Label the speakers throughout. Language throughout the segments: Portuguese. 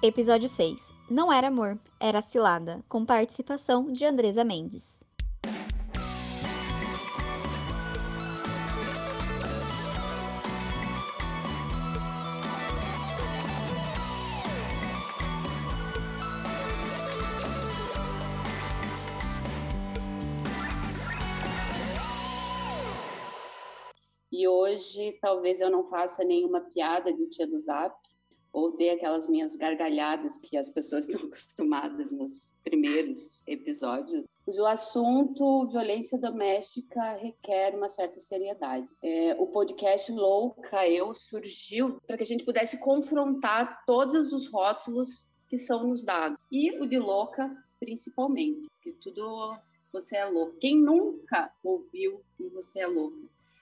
Speaker 1: Episódio 6. Não era amor, era cilada, com participação de Andresa Mendes.
Speaker 2: E hoje talvez eu não faça nenhuma piada de tia do Zap, ou dê aquelas minhas gargalhadas que as pessoas estão acostumadas nos primeiros episódios. O assunto violência doméstica requer uma certa seriedade. É, o podcast Louca Eu surgiu para que a gente pudesse confrontar todos os rótulos que são nos dados. E o de louca, principalmente, que tudo você é louco. Quem nunca ouviu um você é louca?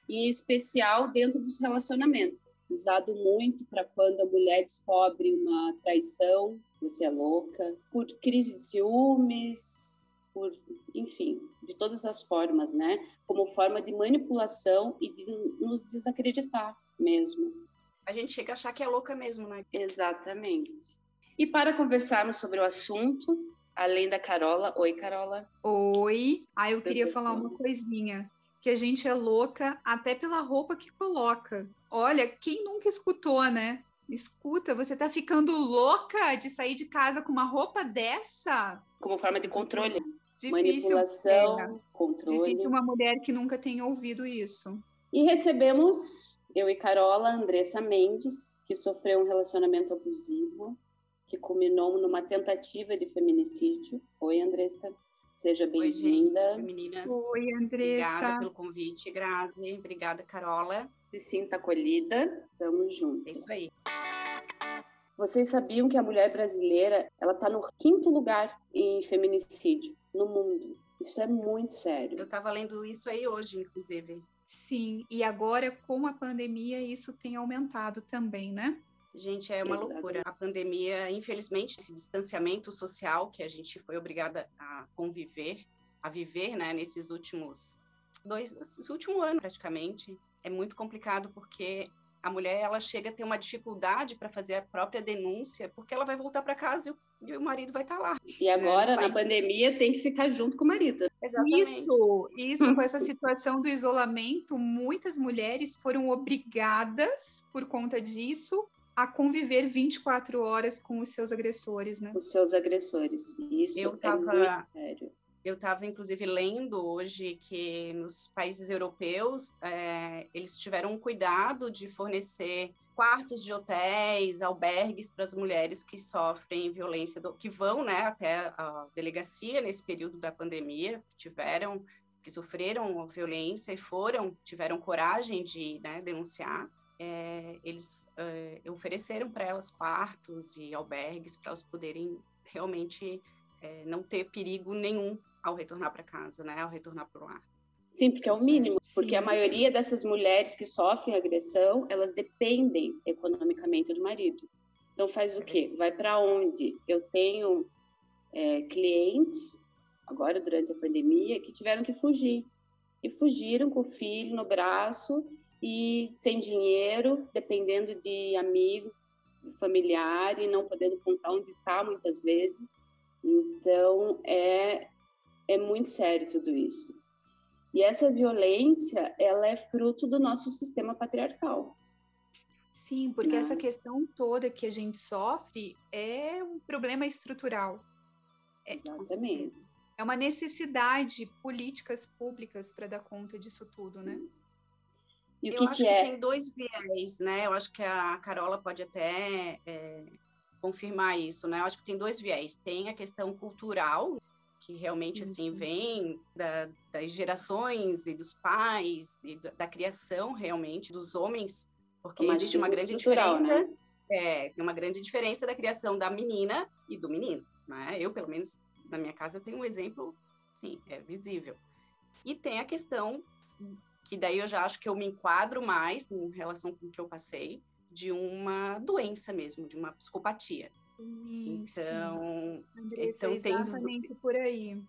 Speaker 2: Em especial dentro dos relacionamentos usado muito para quando a mulher descobre uma traição, você é louca, por crise de ciúmes, por, enfim, de todas as formas, né? Como forma de manipulação e de nos desacreditar mesmo.
Speaker 3: A gente chega a achar que é louca mesmo, né?
Speaker 2: Exatamente. E para conversarmos sobre o assunto, além da Carola, oi Carola.
Speaker 4: Oi. Ah, eu queria falar uma coisinha que a gente é louca até pela roupa que coloca. Olha, quem nunca escutou, né? Escuta, você tá ficando louca de sair de casa com uma roupa dessa?
Speaker 2: Como forma de controle.
Speaker 4: Difícil,
Speaker 2: Manipulação,
Speaker 4: é,
Speaker 2: controle.
Speaker 4: Difícil uma mulher que nunca tenha ouvido isso.
Speaker 2: E recebemos, eu e Carola, Andressa Mendes, que sofreu um relacionamento abusivo, que culminou numa tentativa de feminicídio. Oi, Andressa. Seja bem-vinda.
Speaker 3: Oi, meninas.
Speaker 4: Oi, Andressa.
Speaker 3: Obrigada pelo convite, Grazi. Obrigada, Carola.
Speaker 2: Se sinta acolhida. Estamos juntos.
Speaker 3: É isso aí.
Speaker 2: Vocês sabiam que a mulher brasileira ela está no quinto lugar em feminicídio no mundo? Isso é muito sério.
Speaker 3: Eu estava lendo isso aí hoje, inclusive.
Speaker 4: Sim, e agora com a pandemia isso tem aumentado também, né?
Speaker 3: Gente, é uma
Speaker 2: Exato.
Speaker 3: loucura. A pandemia, infelizmente, esse distanciamento social que a gente foi obrigada a conviver, a viver, né, nesses últimos dois, esse último ano praticamente, é muito complicado porque a mulher ela chega a ter uma dificuldade para fazer a própria denúncia, porque ela vai voltar para casa e o, e o marido vai estar lá.
Speaker 2: E agora,
Speaker 3: Nos
Speaker 2: na pandemia, tem que ficar junto com o marido.
Speaker 4: Isso, isso, com essa situação do isolamento, muitas mulheres foram obrigadas, por conta disso, a conviver 24 horas com os seus agressores, né?
Speaker 2: Os seus agressores. Isso
Speaker 3: Eu
Speaker 2: é
Speaker 3: tava-
Speaker 2: muito sério.
Speaker 3: Eu estava, inclusive, lendo hoje que nos países europeus é, eles tiveram cuidado de fornecer quartos de hotéis, albergues para as mulheres que sofrem violência, do- que vão né, até a delegacia nesse período da pandemia, que tiveram, que sofreram violência e foram, tiveram coragem de né, denunciar. É, eles é, ofereceram para elas quartos e albergues para elas poderem realmente é, não ter perigo nenhum ao retornar para casa, né? Ao retornar para o lar.
Speaker 2: Sim, porque é o
Speaker 3: Sim.
Speaker 2: mínimo. Porque a
Speaker 4: Sim.
Speaker 2: maioria dessas mulheres que sofrem agressão, elas dependem economicamente do marido. Então faz o quê? Vai para onde? Eu tenho é, clientes, agora durante a pandemia, que tiveram que fugir. E fugiram com o filho no braço e sem dinheiro, dependendo de amigo, familiar e não podendo contar onde está muitas vezes. Então é, é muito sério tudo isso. E essa violência, ela é fruto do nosso sistema patriarcal.
Speaker 4: Sim, porque
Speaker 2: Né?
Speaker 4: essa questão toda que a gente sofre é um problema estrutural.
Speaker 3: Com
Speaker 2: Exatamente.
Speaker 3: certeza.
Speaker 4: É uma necessidade políticas públicas para dar conta disso tudo, né?
Speaker 2: E o
Speaker 3: Eu
Speaker 2: que,
Speaker 3: acho
Speaker 2: que
Speaker 3: que
Speaker 2: é?
Speaker 3: tem dois viés, né? Eu acho que a Carola pode até é, confirmar isso, né? Eu acho que tem dois viés. Tem a questão cultural, que realmente assim
Speaker 4: Uhum.
Speaker 3: vem da- das gerações e dos pais e da, criação realmente dos homens, porque
Speaker 2: O
Speaker 3: existe uma grande diferença.
Speaker 2: né?
Speaker 3: É, tem uma grande diferença da criação da menina e do menino, né? Eu, pelo menos, na minha casa, eu tenho um exemplo, sim, é visível. E tem a questão, que daí eu já acho que eu me enquadro mais em relação com o que eu passei, de uma doença mesmo, de uma psicopatia. Então,
Speaker 4: Andressa,
Speaker 3: então tem-
Speaker 4: exatamente por aí.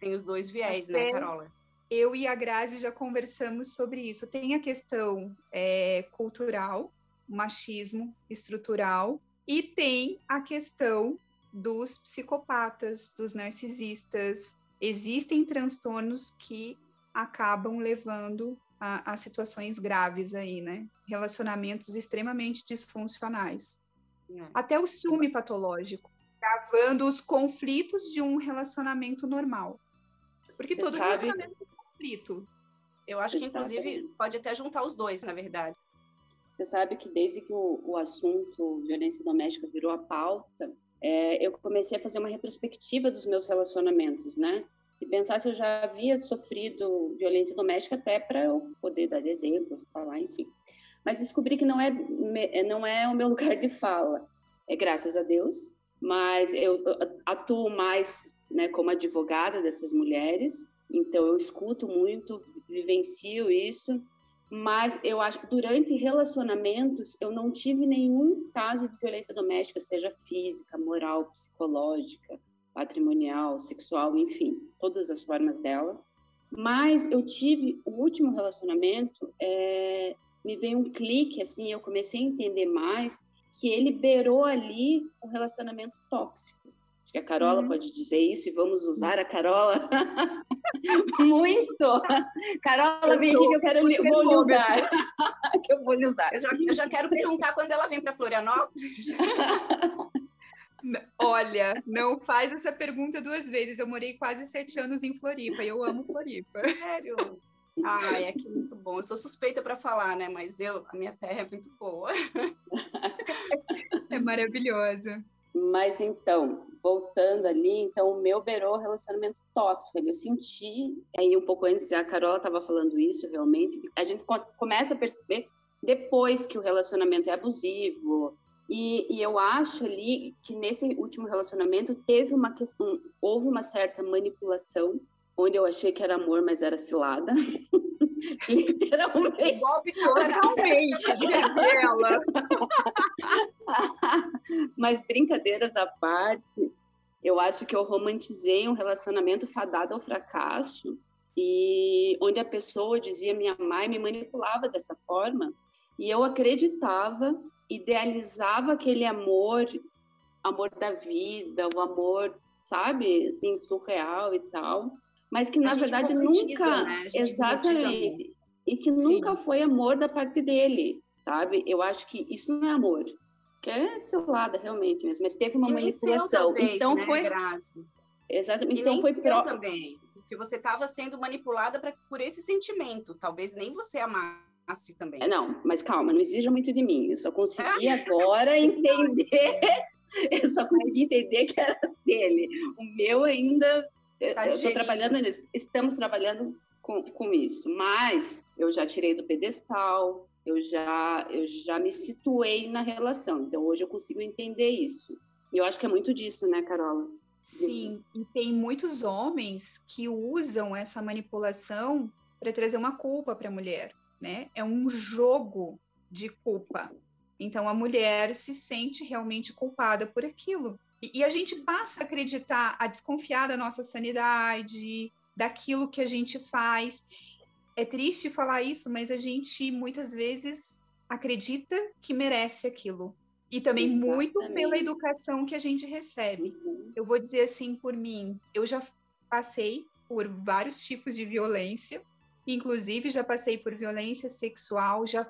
Speaker 3: tem os dois viés, né,
Speaker 4: Até-
Speaker 3: Carola?
Speaker 4: Eu e a Grazi já conversamos sobre isso. Tem a questão é, cultural, machismo estrutural, E tem a questão dos psicopatas, dos narcisistas. Existem transtornos que acabam levando a, a situações graves aí, né? Relacionamentos extremamente disfuncionais. É. Até o ciúme patológico, gravando os conflitos de um relacionamento normal. Porque Você todo sabe... relacionamento é conflito.
Speaker 3: Eu acho que, inclusive, pode até juntar os dois, na verdade.
Speaker 2: Você sabe que desde que o, o assunto violência doméstica virou a pauta, é, eu comecei a fazer uma retrospectiva dos meus relacionamentos, né? E pensar se eu já havia sofrido violência doméstica até para eu poder dar exemplo, falar, enfim. Mas descobri que não é, não é o meu lugar de fala. É graças a Deus, mas eu atuo mais né, como advogada dessas mulheres, então eu escuto muito, vivencio isso, mas eu acho que durante relacionamentos eu não tive nenhum caso de violência doméstica, seja física, moral, psicológica, patrimonial, sexual, enfim, todas as formas dela. Mas eu tive o último relacionamento, é, me veio um clique assim, eu comecei a entender mais que ele beirou ali um relacionamento tóxico. Acho que a Carola uhum. pode dizer isso e vamos usar a Carola muito. Carola, eu vem aqui que eu quero vou lhe usar. que eu vou lhe usar.
Speaker 3: Eu já, eu já quero perguntar quando ela vem para Florianópolis.
Speaker 4: Olha, não faz essa pergunta duas vezes. Eu morei quase sete anos em Floripa e eu amo Floripa.
Speaker 3: Sério? Ai, é que muito bom. Eu sou suspeita para falar, né? Mas eu, a minha terra é muito boa.
Speaker 4: É maravilhosa.
Speaker 2: Mas então, voltando ali, então o meu beirou relacionamento tóxico. Eu senti, aí um pouco antes a Carola estava falando isso realmente, a gente começa a perceber depois que o relacionamento é abusivo. E, e eu acho ali que nesse último relacionamento teve uma questão, houve uma certa manipulação, onde eu achei que era amor, mas era cilada. Literalmente.
Speaker 3: Totalmente
Speaker 2: dela. Mas brincadeiras à parte, eu acho que eu romantizei um relacionamento fadado ao fracasso e onde a pessoa dizia minha mãe me manipulava dessa forma e eu acreditava, idealizava aquele amor, amor da vida, o amor, sabe, assim, surreal e tal mas que na verdade nunca, né? exatamente, e que Sim. nunca foi amor da parte dele, sabe? Eu acho que isso não é amor, que é cilada realmente mesmo, mas teve uma e manipulação.
Speaker 3: Talvez,
Speaker 2: então
Speaker 3: né,
Speaker 2: foi
Speaker 3: Grazi?
Speaker 2: Exatamente.
Speaker 3: E
Speaker 2: então foi
Speaker 3: pro... também, porque você estava sendo manipulada pra, por esse sentimento, talvez nem você amasse também.
Speaker 2: É, não, mas calma, não exija muito de mim. Eu só consegui agora entender. Eu só consegui entender que era dele. O meu ainda Tá eu estou trabalhando nisso. Estamos trabalhando com, com isso. Mas eu já tirei do pedestal, eu já, eu já me situei na relação. Então, hoje eu consigo entender isso. E eu acho que é muito disso, né, Carola?
Speaker 4: Sim, e tem muitos homens que usam essa manipulação para trazer uma culpa para a mulher, né? É um jogo de culpa. Então a mulher se sente realmente culpada por aquilo. E, e a gente passa a acreditar, a desconfiar da nossa sanidade, daquilo que a gente faz. É triste falar isso, mas a gente muitas vezes acredita que merece aquilo. E também Exatamente. muito pela educação que a gente recebe. Uhum. Eu vou dizer assim por mim, eu já passei por vários tipos de violência, inclusive já passei por violência sexual, já,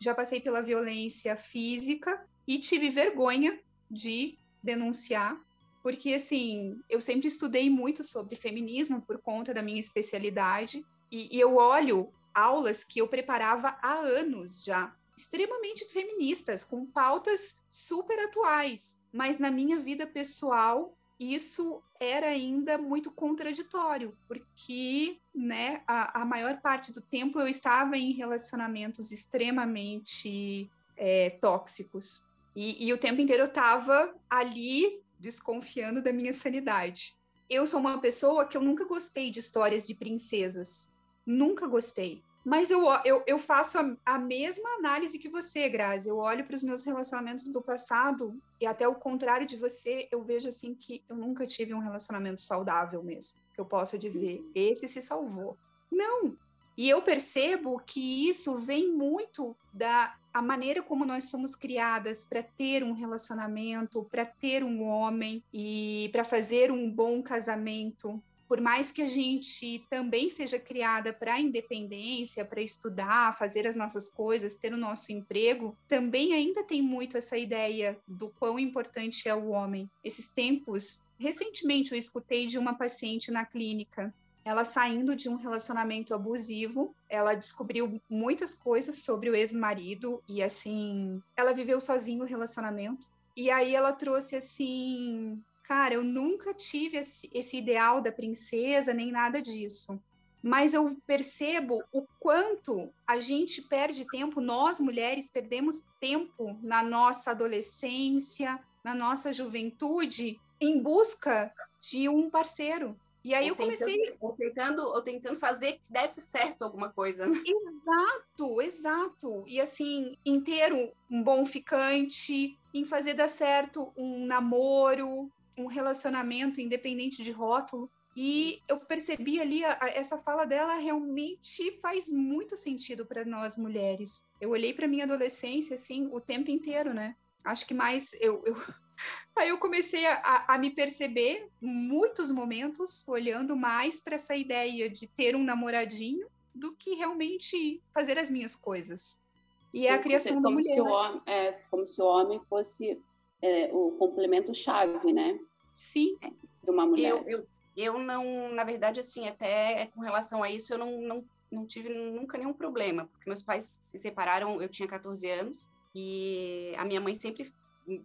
Speaker 4: já passei pela violência física e tive vergonha de denunciar, porque assim, eu sempre estudei muito sobre feminismo por conta da minha especialidade, e, e eu olho aulas que eu preparava há anos já, extremamente feministas, com pautas super atuais, mas na minha vida pessoal isso era ainda muito contraditório, porque né, a, a maior parte do tempo eu estava em relacionamentos extremamente é, tóxicos. E, e o tempo inteiro eu estava ali desconfiando da minha sanidade. Eu sou uma pessoa que eu nunca gostei de histórias de princesas. Nunca gostei. Mas eu, eu, eu faço a, a mesma análise que você, Grazi. Eu olho para os meus relacionamentos do passado e até o contrário de você, eu vejo assim que eu nunca tive um relacionamento saudável mesmo. Que eu possa dizer, esse se salvou. Não. E eu percebo que isso vem muito da a maneira como nós somos criadas para ter um relacionamento, para ter um homem e para fazer um bom casamento, por mais que a gente também seja criada para a independência, para estudar, fazer as nossas coisas, ter o nosso emprego, também ainda tem muito essa ideia do quão importante é o homem. Esses tempos, recentemente eu escutei de uma paciente na clínica ela saindo de um relacionamento abusivo, ela descobriu muitas coisas sobre o ex-marido e assim, ela viveu sozinha o relacionamento. E aí ela trouxe assim, cara, eu nunca tive esse, esse ideal da princesa nem nada disso. Mas eu percebo o quanto a gente perde tempo, nós mulheres perdemos tempo na nossa adolescência, na nossa juventude, em busca de um parceiro, e aí ou eu comecei.
Speaker 3: Tentando, ou, tentando, ou tentando fazer que desse certo alguma coisa. Né?
Speaker 4: Exato, exato. E assim, em ter um bom ficante, em fazer dar certo um namoro, um relacionamento independente de rótulo. E eu percebi ali, a, a, essa fala dela realmente faz muito sentido para nós mulheres. Eu olhei para minha adolescência, assim, o tempo inteiro, né? Acho que mais eu, eu Aí eu comecei a, a, me perceber muitos momentos olhando mais para essa ideia de ter um namoradinho do que realmente fazer as minhas coisas. E Sim, é a criação
Speaker 2: como
Speaker 4: da mulher.
Speaker 2: Se o homem, é, como se o homem fosse é, o complemento chave, né?
Speaker 4: Sim.
Speaker 2: De uma mulher.
Speaker 3: Eu, eu, eu não, na verdade, assim, até com relação a isso, eu não, não, não tive nunca nenhum problema, porque meus pais se separaram, eu tinha 14 anos, e a minha mãe sempre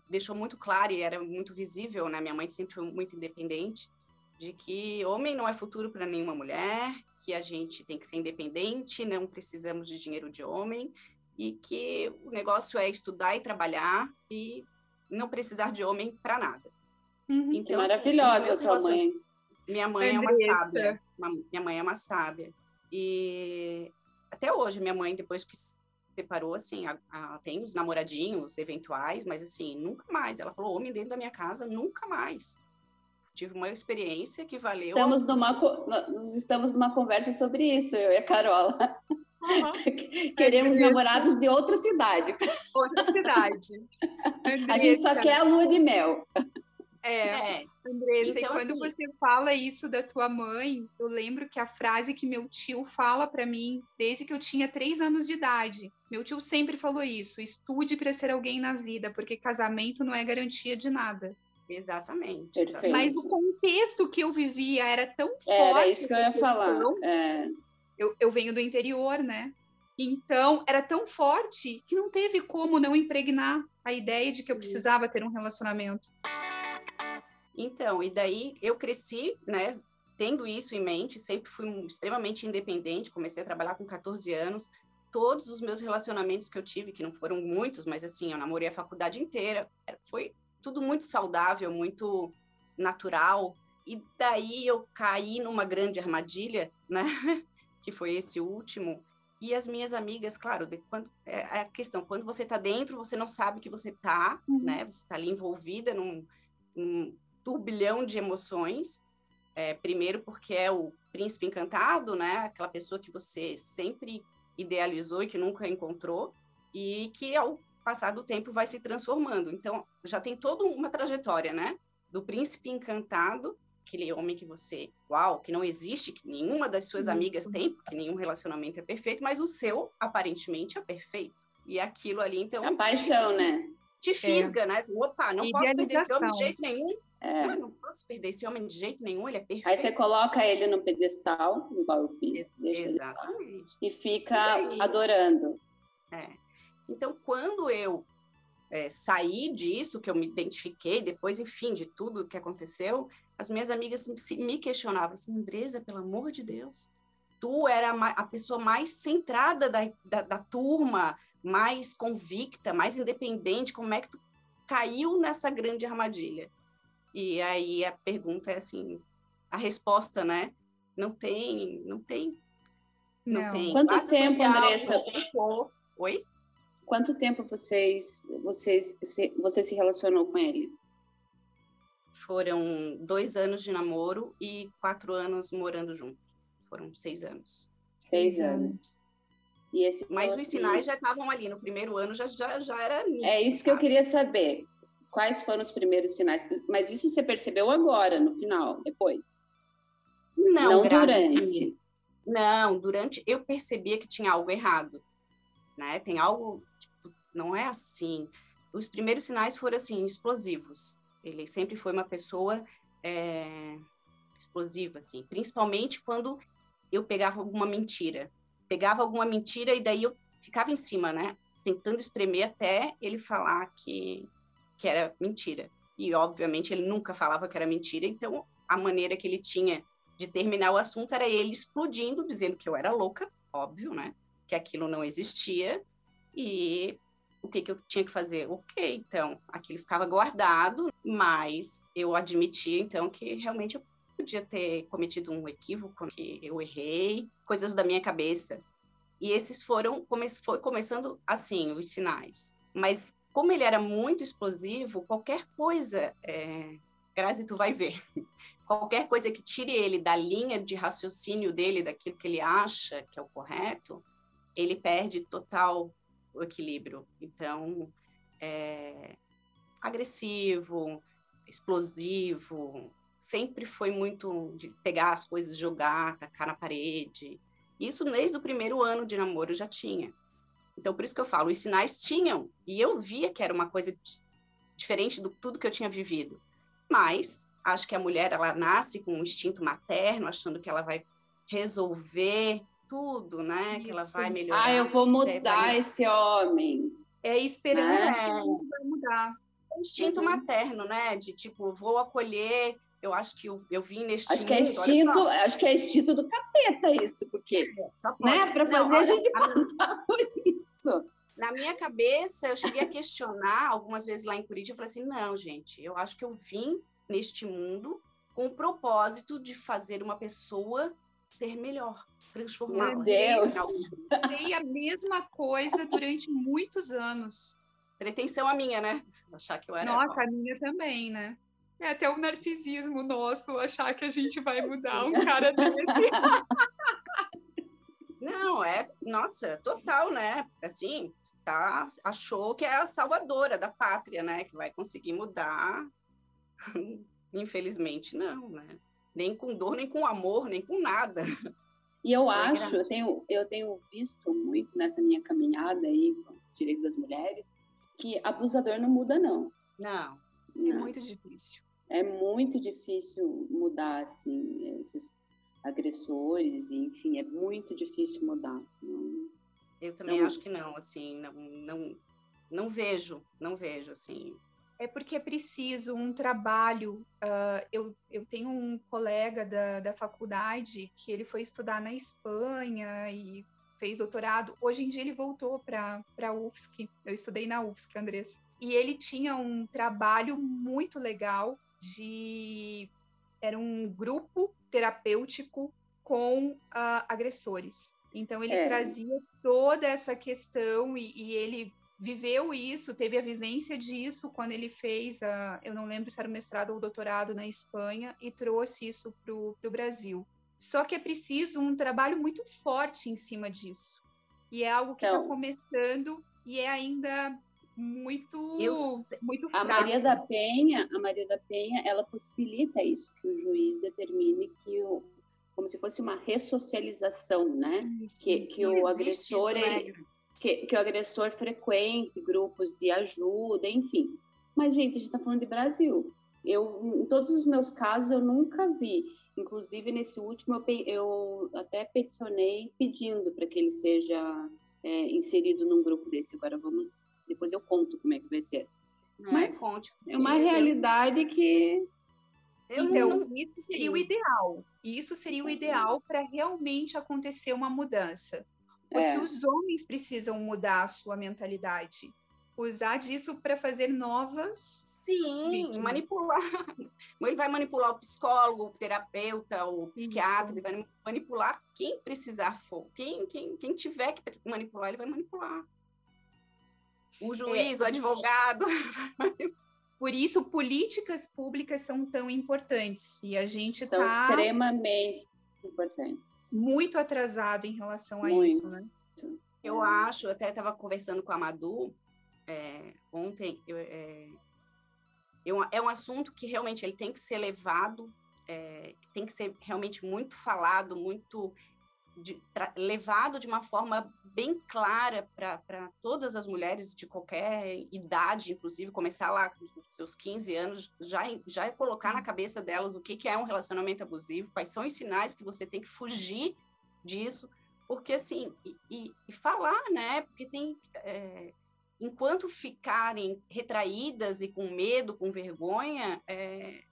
Speaker 3: deixou muito claro e era muito visível, né? Minha mãe sempre foi muito independente, de que homem não é futuro para nenhuma mulher, que a gente tem que ser independente, não precisamos de dinheiro de homem e que o negócio é estudar e trabalhar e não precisar de homem para nada.
Speaker 2: Uhum. Então, assim, maravilhosa assim, tua mãe.
Speaker 3: Minha mãe é uma sábia. Minha mãe é uma sábia. E até hoje, minha mãe, depois que separou, assim, a, a, tem os namoradinhos eventuais, mas assim, nunca mais. Ela falou, homem dentro da minha casa, nunca mais. Tive uma experiência que valeu.
Speaker 2: Estamos numa, nós estamos numa conversa sobre isso, eu e a Carola. Uhum. Queremos é namorados de outra cidade.
Speaker 4: Outra cidade.
Speaker 2: a gente só quer a lua de mel.
Speaker 4: É, é. Andressa, então, e quando assim, você fala isso da tua mãe, eu lembro que a frase que meu tio fala para mim desde que eu tinha três anos de idade. Meu tio sempre falou isso: estude para ser alguém na vida, porque casamento não é garantia de nada.
Speaker 3: Exatamente. exatamente.
Speaker 4: Mas o contexto que eu vivia era tão forte.
Speaker 2: Era isso que eu ia falar. É.
Speaker 4: Eu, eu venho do interior, né? Então, era tão forte que não teve como não impregnar a ideia de que eu precisava ter um relacionamento.
Speaker 3: Então, e daí eu cresci, né, tendo isso em mente, sempre fui extremamente independente, comecei a trabalhar com 14 anos, todos os meus relacionamentos que eu tive, que não foram muitos, mas assim, eu namorei a faculdade inteira, foi tudo muito saudável, muito natural, e daí eu caí numa grande armadilha, né, que foi esse último, e as minhas amigas, claro, de, quando, é, é a questão, quando você está dentro, você não sabe que você está, uhum. né, você está ali envolvida num, num turbilhão de emoções. É, primeiro porque é o príncipe encantado, né? Aquela pessoa que você sempre idealizou e que nunca encontrou e que ao passar do tempo vai se transformando. Então já tem toda uma trajetória, né? Do príncipe encantado, aquele homem que você, uau, que não existe, que nenhuma das suas Isso. amigas tem, porque nenhum relacionamento é perfeito, mas o seu aparentemente é perfeito. E aquilo ali, então.
Speaker 2: A paixão, te, né?
Speaker 3: Te fisga, é. né? Opa, não posso perder esse homem de jeito nenhum. É. não posso perder esse homem de jeito nenhum, ele é perfeito.
Speaker 2: Aí você coloca ele no pedestal, igual eu fiz.
Speaker 3: Exatamente.
Speaker 2: e fica e adorando.
Speaker 3: É. Então, quando eu é, saí disso, que eu me identifiquei, depois, enfim, de tudo que aconteceu, as minhas amigas me questionavam assim, Andresa, pelo amor de Deus, tu era a pessoa mais centrada da, da, da turma, mais convicta, mais independente, como é que tu caiu nessa grande armadilha? E aí a pergunta é assim, a resposta, né? Não tem, não tem. Não, não. tem.
Speaker 2: Quanto Basta tempo, social, Andressa?
Speaker 3: Oi?
Speaker 2: Quanto tempo vocês, vocês, se, você se relacionou com ele?
Speaker 3: Foram dois anos de namoro e quatro anos morando junto. Foram seis anos.
Speaker 2: Seis anos.
Speaker 3: Mas os assim, sinais já estavam ali, no primeiro ano já, já, já era nítido,
Speaker 2: É isso
Speaker 3: sabe?
Speaker 2: que eu queria saber. Quais foram os primeiros sinais? Mas isso você percebeu agora, no final, depois?
Speaker 3: Não, Não durante. Assim, não, durante eu percebia que tinha algo errado, né? Tem algo, tipo, não é assim. Os primeiros sinais foram assim, explosivos. Ele sempre foi uma pessoa é, explosiva, assim, principalmente quando eu pegava alguma mentira. Pegava alguma mentira e daí eu ficava em cima, né? Tentando espremer até ele falar que, que era mentira. E, obviamente, ele nunca falava que era mentira, então a maneira que ele tinha de terminar o assunto era ele explodindo, dizendo que eu era louca, óbvio, né? Que aquilo não existia. E que, que eu tinha que fazer? Ok, então, aquilo ficava guardado, mas eu admitia, então, que realmente eu podia ter cometido um equívoco, que eu errei, coisas da minha cabeça. E esses foram, come, foi começando assim, os sinais. Mas como ele era muito explosivo, qualquer coisa, é, Grazi, tu vai ver, qualquer coisa que tire ele da linha de raciocínio dele, daquilo que ele acha que é o correto, ele perde total o equilíbrio. Então, é, agressivo, explosivo, sempre foi muito de pegar as coisas, jogar, tacar na parede. Isso desde o primeiro ano de namoro já tinha. Então, por isso que eu falo, os sinais tinham, e eu via que era uma coisa diferente do tudo que eu tinha vivido. Mas acho que a mulher ela nasce com um instinto materno, achando que ela vai resolver tudo, né? Isso. Que ela vai melhorar.
Speaker 2: Ah, eu vou mudar esse homem.
Speaker 4: É a esperança é. de que ele vai mudar.
Speaker 3: É instinto uhum. materno, né? De tipo, vou acolher. Eu acho que eu, eu vim neste
Speaker 2: acho
Speaker 3: mundo,
Speaker 2: que é instinto, acho que é instinto do capeta isso, porque, né? Para fazer Não, a gente passar por isso.
Speaker 3: Na minha cabeça, eu cheguei a questionar algumas vezes lá em Curitiba, eu falei assim, não, gente, eu acho que eu vim neste mundo com o propósito de fazer uma pessoa ser melhor, transformar.
Speaker 2: Meu Deus!
Speaker 4: Falei a mesma coisa durante muitos anos.
Speaker 3: Pretensão a minha, né? Achar que eu era.
Speaker 4: Nossa, a minha também, né? É até o narcisismo nosso achar que a gente vai mudar um cara desse.
Speaker 3: Não, é, nossa, total, né? Assim, tá, achou que é a salvadora da pátria, né? Que vai conseguir mudar. Infelizmente, não, né? Nem com dor, nem com amor, nem com nada.
Speaker 2: E eu acho, eu tenho, eu tenho visto muito nessa minha caminhada aí com o direito das mulheres, que abusador não muda, não.
Speaker 3: Não.
Speaker 4: não. É muito difícil.
Speaker 2: É muito difícil mudar, assim, esses agressores, enfim, é muito difícil mudar. Não,
Speaker 3: eu também não... acho que não, assim, não, não, não vejo, não vejo, assim.
Speaker 4: É porque é preciso um trabalho. Uh, eu, eu tenho um colega da, da faculdade que ele foi estudar na Espanha e fez doutorado. Hoje em dia ele voltou para a UFSC. Eu estudei na UFSC, Andressa. E ele tinha um trabalho muito legal de era um grupo terapêutico com uh, agressores. Então ele é. trazia toda essa questão e, e, ele viveu isso, teve a vivência disso quando ele fez, a, eu não lembro se era o mestrado ou o doutorado na Espanha e trouxe isso para o Brasil. Só que é preciso um trabalho muito forte em cima disso. E é algo que está então, começando e é ainda muito eu, muito
Speaker 2: a Maria da Penha a Maria da Penha ela possibilita isso que o juiz determine que o como se fosse uma ressocialização né que, que o agressor isso, ele, que, que o agressor frequente grupos de ajuda enfim mas gente a gente está falando de Brasil eu em todos os meus casos eu nunca vi inclusive nesse último eu, eu até peticionei pedindo para que ele seja é, inserido num grupo desse agora vamos depois eu conto como é que vai ser.
Speaker 3: Não, Mas conte,
Speaker 2: é uma realidade que.
Speaker 4: então, não... isso seria o ideal. Isso seria o ideal para realmente acontecer uma mudança. Porque é. os homens precisam mudar a sua mentalidade. Usar disso para fazer novas.
Speaker 3: Sim, vítimas. manipular. Ele vai manipular o psicólogo, o terapeuta, o psiquiatra, ele vai manipular quem precisar for. Quem, quem, quem tiver que manipular, ele vai manipular o é, juiz, é, o advogado.
Speaker 4: Por isso, políticas públicas são tão importantes e a gente
Speaker 2: são tá extremamente importantes.
Speaker 4: Muito atrasado em relação a muito. isso, né?
Speaker 3: Eu acho, até estava conversando com a Madu é, ontem, eu, é, eu, é um assunto que realmente ele tem que ser levado, é, tem que ser realmente muito falado, muito de, levado de uma forma bem clara para todas as mulheres de qualquer idade, inclusive começar lá com seus 15 anos, já, já é colocar na cabeça delas o que, que é um relacionamento abusivo, quais são os sinais que você tem que fugir disso, porque assim, e, e falar, né? Porque tem. É, enquanto ficarem retraídas e com medo, com vergonha, é,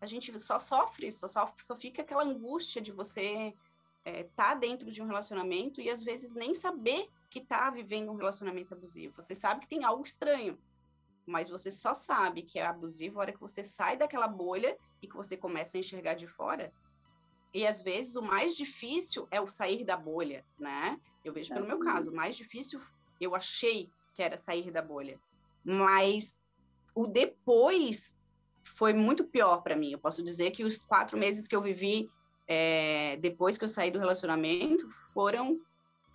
Speaker 3: a gente só sofre, só, só, só fica aquela angústia de você é, tá dentro de um relacionamento e às vezes nem saber que está vivendo um relacionamento abusivo. Você sabe que tem algo estranho, mas você só sabe que é abusivo a hora que você sai daquela bolha e que você começa a enxergar de fora. E às vezes o mais difícil é o sair da bolha, né? Eu vejo pelo meu caso, o mais difícil eu achei que era sair da bolha, mas o depois foi muito pior para mim. Eu posso dizer que os quatro meses que eu vivi é, depois que eu saí do relacionamento, foram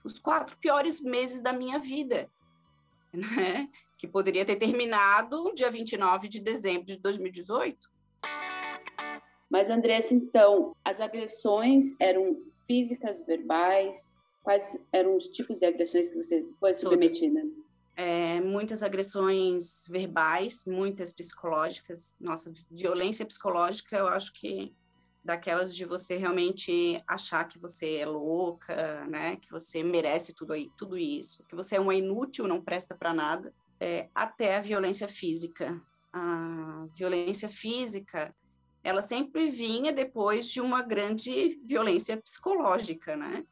Speaker 3: os quatro piores meses da minha vida, né? Que poderia ter terminado dia 29 de dezembro de 2018.
Speaker 2: Mas, Andressa, então, as agressões eram físicas, verbais? Quais eram os tipos de agressões que você foi submetida?
Speaker 3: É, muitas agressões verbais, muitas psicológicas. Nossa, violência psicológica, eu acho que daquelas de você realmente achar que você é louca, né? Que você merece tudo aí, tudo isso, que você é uma inútil, não presta para nada, é, até a violência física. A violência física, ela sempre vinha depois de uma grande violência psicológica, né?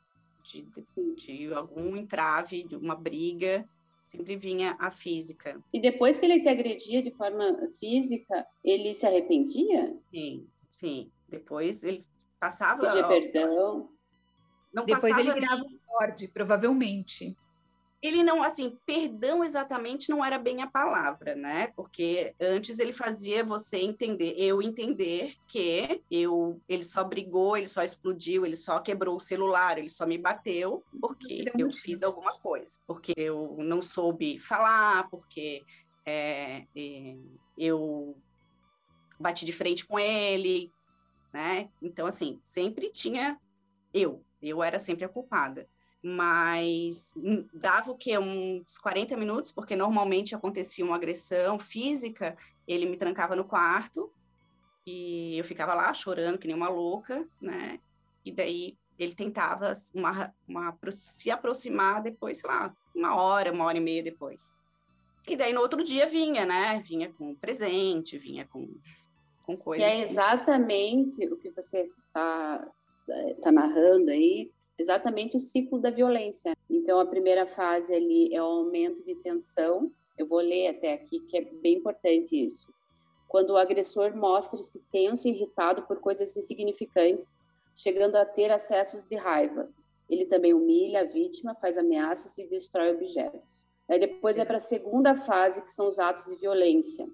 Speaker 3: De, de, de algum entrave, de uma briga, sempre vinha a física.
Speaker 2: E depois que ele te agredia de forma física, ele se arrependia?
Speaker 3: Sim, sim. Depois ele passava.
Speaker 2: Pedia perdão.
Speaker 4: Não Depois ele virava um Lorde, provavelmente.
Speaker 3: Ele não, assim, perdão exatamente não era bem a palavra, né? Porque antes ele fazia você entender, eu entender que eu, ele só brigou, ele só explodiu, ele só quebrou o celular, ele só me bateu porque eu motivo. fiz alguma coisa, porque eu não soube falar, porque é, é, eu bati de frente com ele, né? Então, assim, sempre tinha eu, eu era sempre a culpada. Mas dava o quê? Uns 40 minutos, porque normalmente acontecia uma agressão física, ele me trancava no quarto e eu ficava lá chorando que nem uma louca, né? E daí ele tentava uma, uma, se aproximar depois, sei lá, uma hora, uma hora e meia depois. E daí no outro dia vinha, né? Vinha com presente, vinha com com coisas.
Speaker 2: E é exatamente o que você está tá narrando aí, exatamente o ciclo da violência. Então, a primeira fase ali é o aumento de tensão. Eu vou ler até aqui, que é bem importante isso. Quando o agressor mostra-se tenso e irritado por coisas insignificantes, chegando a ter acessos de raiva. Ele também humilha a vítima, faz ameaças e destrói objetos. Aí depois é para a segunda fase, que são os atos de violência.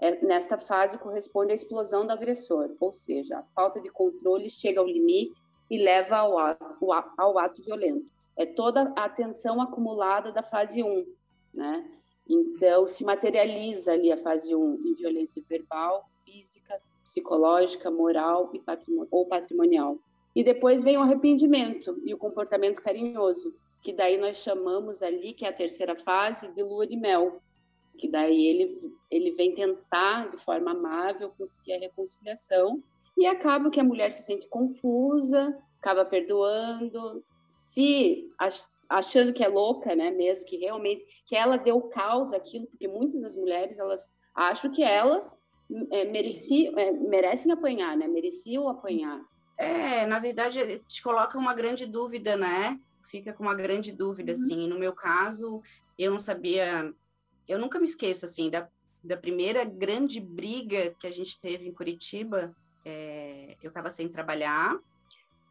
Speaker 2: É, nesta fase corresponde à explosão do agressor, ou seja, a falta de controle chega ao limite e leva ao ato, ao ato violento. É toda a tensão acumulada da fase 1, né? Então, se materializa ali a fase 1 em violência verbal, física, psicológica, moral e patrimon ou patrimonial. E depois vem o arrependimento e o comportamento carinhoso, que daí nós chamamos ali, que é a terceira fase, de lua de mel, que daí ele, ele vem tentar, de forma amável, conseguir a reconciliação, e acaba que a mulher se sente confusa, acaba perdoando, se achando que é louca, né, mesmo que realmente, que ela deu causa aquilo, porque muitas das mulheres, elas acham que elas é, mereciam, é, merecem apanhar, né, mereciam apanhar.
Speaker 3: É, na verdade, te coloca uma grande dúvida, né? Fica com uma grande dúvida, uhum. assim. No meu caso, eu não sabia eu nunca me esqueço, assim, da, da primeira grande briga que a gente teve em Curitiba. É, eu estava sem trabalhar,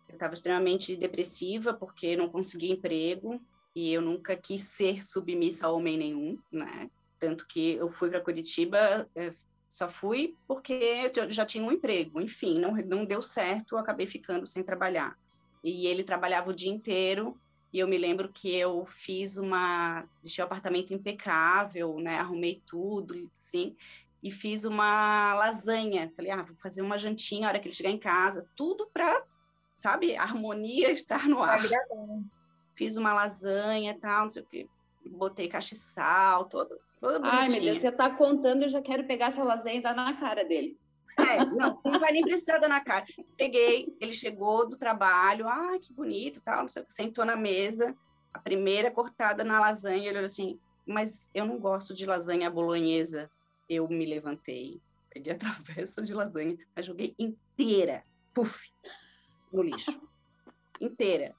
Speaker 3: eu estava extremamente depressiva porque não conseguia emprego e eu nunca quis ser submissa a homem nenhum, né? Tanto que eu fui para Curitiba, é, só fui porque eu já tinha um emprego. Enfim, não, não deu certo, eu acabei ficando sem trabalhar. E ele trabalhava o dia inteiro E eu me lembro que eu fiz uma. Deixei o apartamento impecável, né? Arrumei tudo, assim. E fiz uma lasanha. Falei, ah, vou fazer uma jantinha a hora que ele chegar em casa. Tudo para, sabe, harmonia estar no ar. Fiz uma lasanha e tal, não sei o quê. Botei castiçal, todo, toda bonitinha.
Speaker 2: Ai, meu Deus, você tá contando, eu já quero pegar essa lasanha e dar na cara dele.
Speaker 3: É, não, não vai nem precisar dar na cara. Peguei, ele chegou do trabalho, ah, que bonito, tal, não sei, sentou na mesa, a primeira cortada na lasanha, ele olhou assim, mas eu não gosto de lasanha bolonhesa. Eu me levantei, peguei a travessa de lasanha, mas joguei inteira, puf, no lixo. inteira.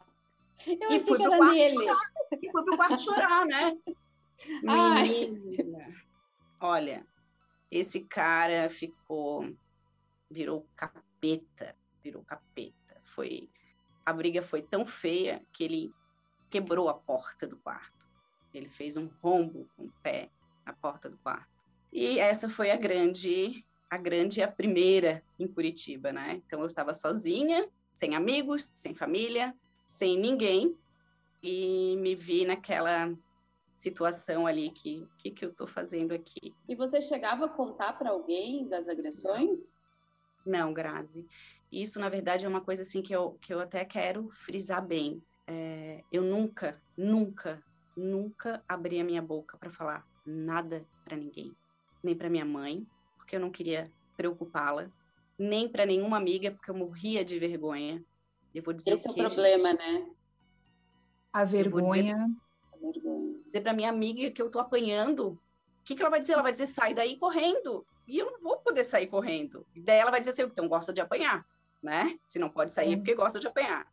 Speaker 2: Eu
Speaker 3: e fui pro quarto chorar. E fui pro quarto chorar, né? Menina, olha, esse cara ficou virou capeta, virou capeta. Foi a briga foi tão feia que ele quebrou a porta do quarto. Ele fez um rombo com o pé na porta do quarto. E essa foi a grande, a grande, a primeira em Curitiba, né? Então eu estava sozinha, sem amigos, sem família, sem ninguém, e me vi naquela situação ali que que, que eu estou fazendo aqui.
Speaker 2: E você chegava a contar para alguém das agressões?
Speaker 3: Não, Grazi. Isso, na verdade, é uma coisa assim que eu, que eu até quero frisar bem. É, eu nunca, nunca, nunca abri a minha boca para falar nada para ninguém. Nem para minha mãe, porque eu não queria preocupá-la. Nem para nenhuma amiga, porque eu morria de vergonha. Eu vou dizer
Speaker 2: Esse
Speaker 3: o
Speaker 2: é o problema,
Speaker 3: gente?
Speaker 2: né?
Speaker 4: A vergonha.
Speaker 3: Dizer, dizer para minha amiga que eu tô apanhando. O que, que ela vai dizer? Ela vai dizer, sai daí correndo e eu não vou poder sair correndo. E daí ela vai dizer assim, então gosta de apanhar, né? Se não pode sair é porque gosta de apanhar.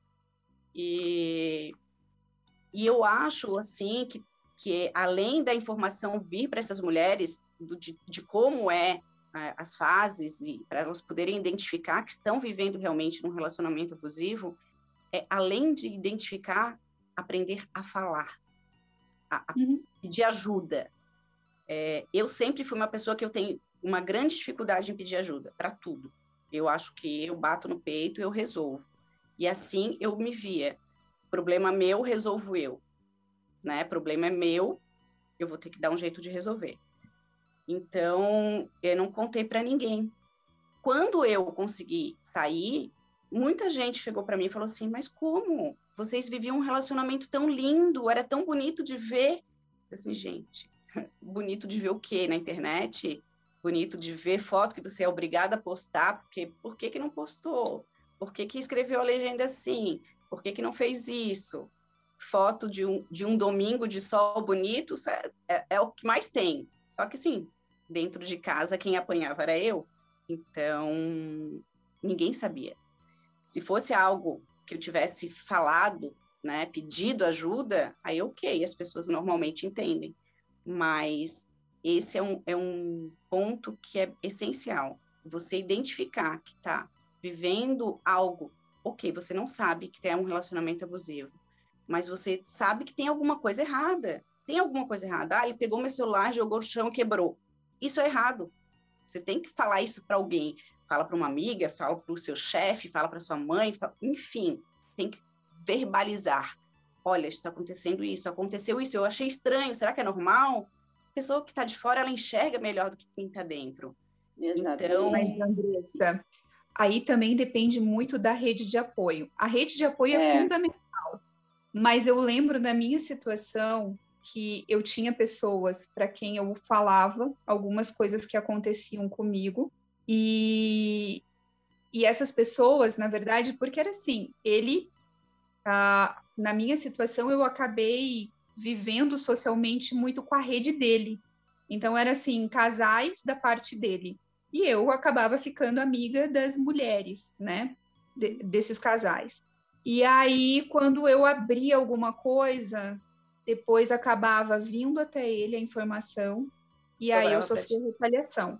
Speaker 3: E, e eu acho, assim, que, que além da informação vir para essas mulheres do, de, de como é as fases e para elas poderem identificar que estão vivendo realmente num relacionamento abusivo, é além de identificar, aprender a falar, a, a uhum. pedir ajuda. É, eu sempre fui uma pessoa que eu tenho uma grande dificuldade em pedir ajuda para tudo. Eu acho que eu bato no peito, eu resolvo. E assim eu me via. Problema meu, resolvo eu. Né? Problema é meu, eu vou ter que dar um jeito de resolver. Então, eu não contei para ninguém. Quando eu consegui sair, muita gente chegou para mim e falou assim: "Mas como? Vocês viviam um relacionamento tão lindo, era tão bonito de ver". Eu assim, gente, bonito de ver o quê na internet? bonito de ver foto que você é obrigada a postar, porque por que, que não postou? Por que, que escreveu a legenda assim? Por que, que não fez isso? Foto de um, de um domingo de sol bonito é, é, é o que mais tem. Só que, sim, dentro de casa, quem apanhava era eu. Então, ninguém sabia. Se fosse algo que eu tivesse falado, né, pedido ajuda, aí ok, as pessoas normalmente entendem. Mas esse é um, é um ponto que é essencial. Você identificar que está vivendo algo, ok, você não sabe que tem um relacionamento abusivo, mas você sabe que tem alguma coisa errada. Tem alguma coisa errada. Ah, ele pegou meu celular, jogou no chão, quebrou. Isso é errado. Você tem que falar isso para alguém. Fala para uma amiga, fala para o seu chefe, fala para sua mãe, fala... enfim, tem que verbalizar. Olha, está acontecendo isso, aconteceu isso, eu achei estranho, será que é normal? pessoa que está de fora, ela enxerga melhor do que quem está dentro.
Speaker 2: Exatamente.
Speaker 3: Então,
Speaker 4: Mas, Andressa, aí também depende muito da rede de apoio. A rede de apoio é, é fundamental. Mas eu lembro da minha situação que eu tinha pessoas para quem eu falava algumas coisas que aconteciam comigo e e essas pessoas, na verdade, porque era assim, ele ah, na minha situação eu acabei vivendo socialmente muito com a rede dele. Então era assim, casais da parte dele. E eu acabava ficando amiga das mulheres, né? De, desses casais. E aí, quando eu abria alguma coisa, depois acabava vindo até ele a informação, e aí eu sofria retaliação.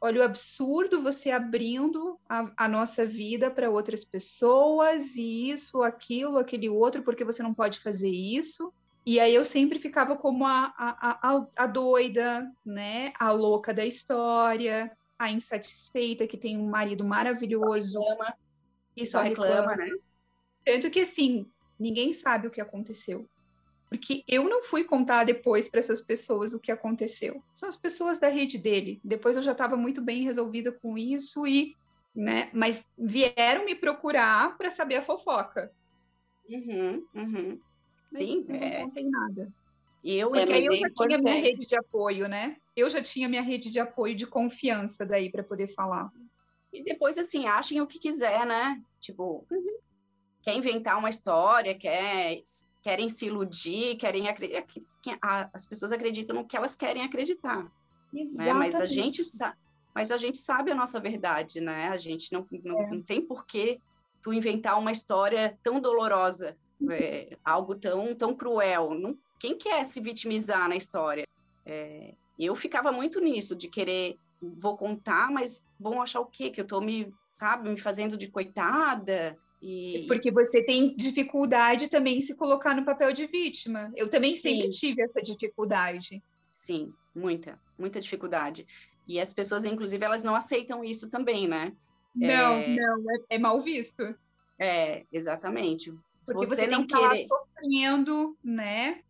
Speaker 4: Olha o absurdo você abrindo a, a nossa vida para outras pessoas, e isso, aquilo, aquele outro, porque você não pode fazer isso. E aí eu sempre ficava como a, a, a, doida, né? A louca da história, a insatisfeita que tem um marido maravilhoso.
Speaker 3: Reclama. E só, reclama, reclama, né?
Speaker 4: Tanto que, assim, ninguém sabe o que aconteceu. Porque eu não fui contar depois para essas pessoas o que aconteceu. São as pessoas da rede dele. Depois eu já estava muito bem resolvida com isso e, né? Mas vieram me procurar para saber a fofoca.
Speaker 3: Uhum, uhum.
Speaker 4: Mas
Speaker 3: Sim,
Speaker 4: eu
Speaker 3: é.
Speaker 4: não contei nada.
Speaker 3: Eu,
Speaker 4: Porque aí eu
Speaker 3: inclusive,
Speaker 4: já tinha minha rede de apoio, né? Eu já tinha minha rede de apoio de confiança daí para poder falar.
Speaker 3: E depois, assim, achem o que quiser, né? Tipo, quer inventar uma história, quer, querem se iludir, querem acreditar. As pessoas acreditam no que elas querem acreditar, né? Mas a gente sabe. Mas a gente sabe a nossa verdade, né? A gente não, não,
Speaker 4: É.
Speaker 3: não tem por que tu inventar uma história tão dolorosa, é, algo tão, tão cruel. Não, quem quer se vitimizar na história? É, eu ficava muito nisso, de querer, vou contar, mas vão achar o quê? Que eu tô me, sabe, me fazendo de coitada? E,
Speaker 4: Porque você tem dificuldade também em se colocar no papel de vítima. Eu também sempre
Speaker 3: Sim.
Speaker 4: tive essa dificuldade.
Speaker 3: Sim, muita, muita dificuldade. E as pessoas, inclusive, elas não aceitam isso também, né?
Speaker 4: Não,
Speaker 3: É.
Speaker 4: não, é, é mal visto.
Speaker 3: É, exatamente.
Speaker 4: Porque você,
Speaker 3: Você
Speaker 4: tem
Speaker 3: não
Speaker 4: que estar
Speaker 3: querer-
Speaker 4: sofrendo, né?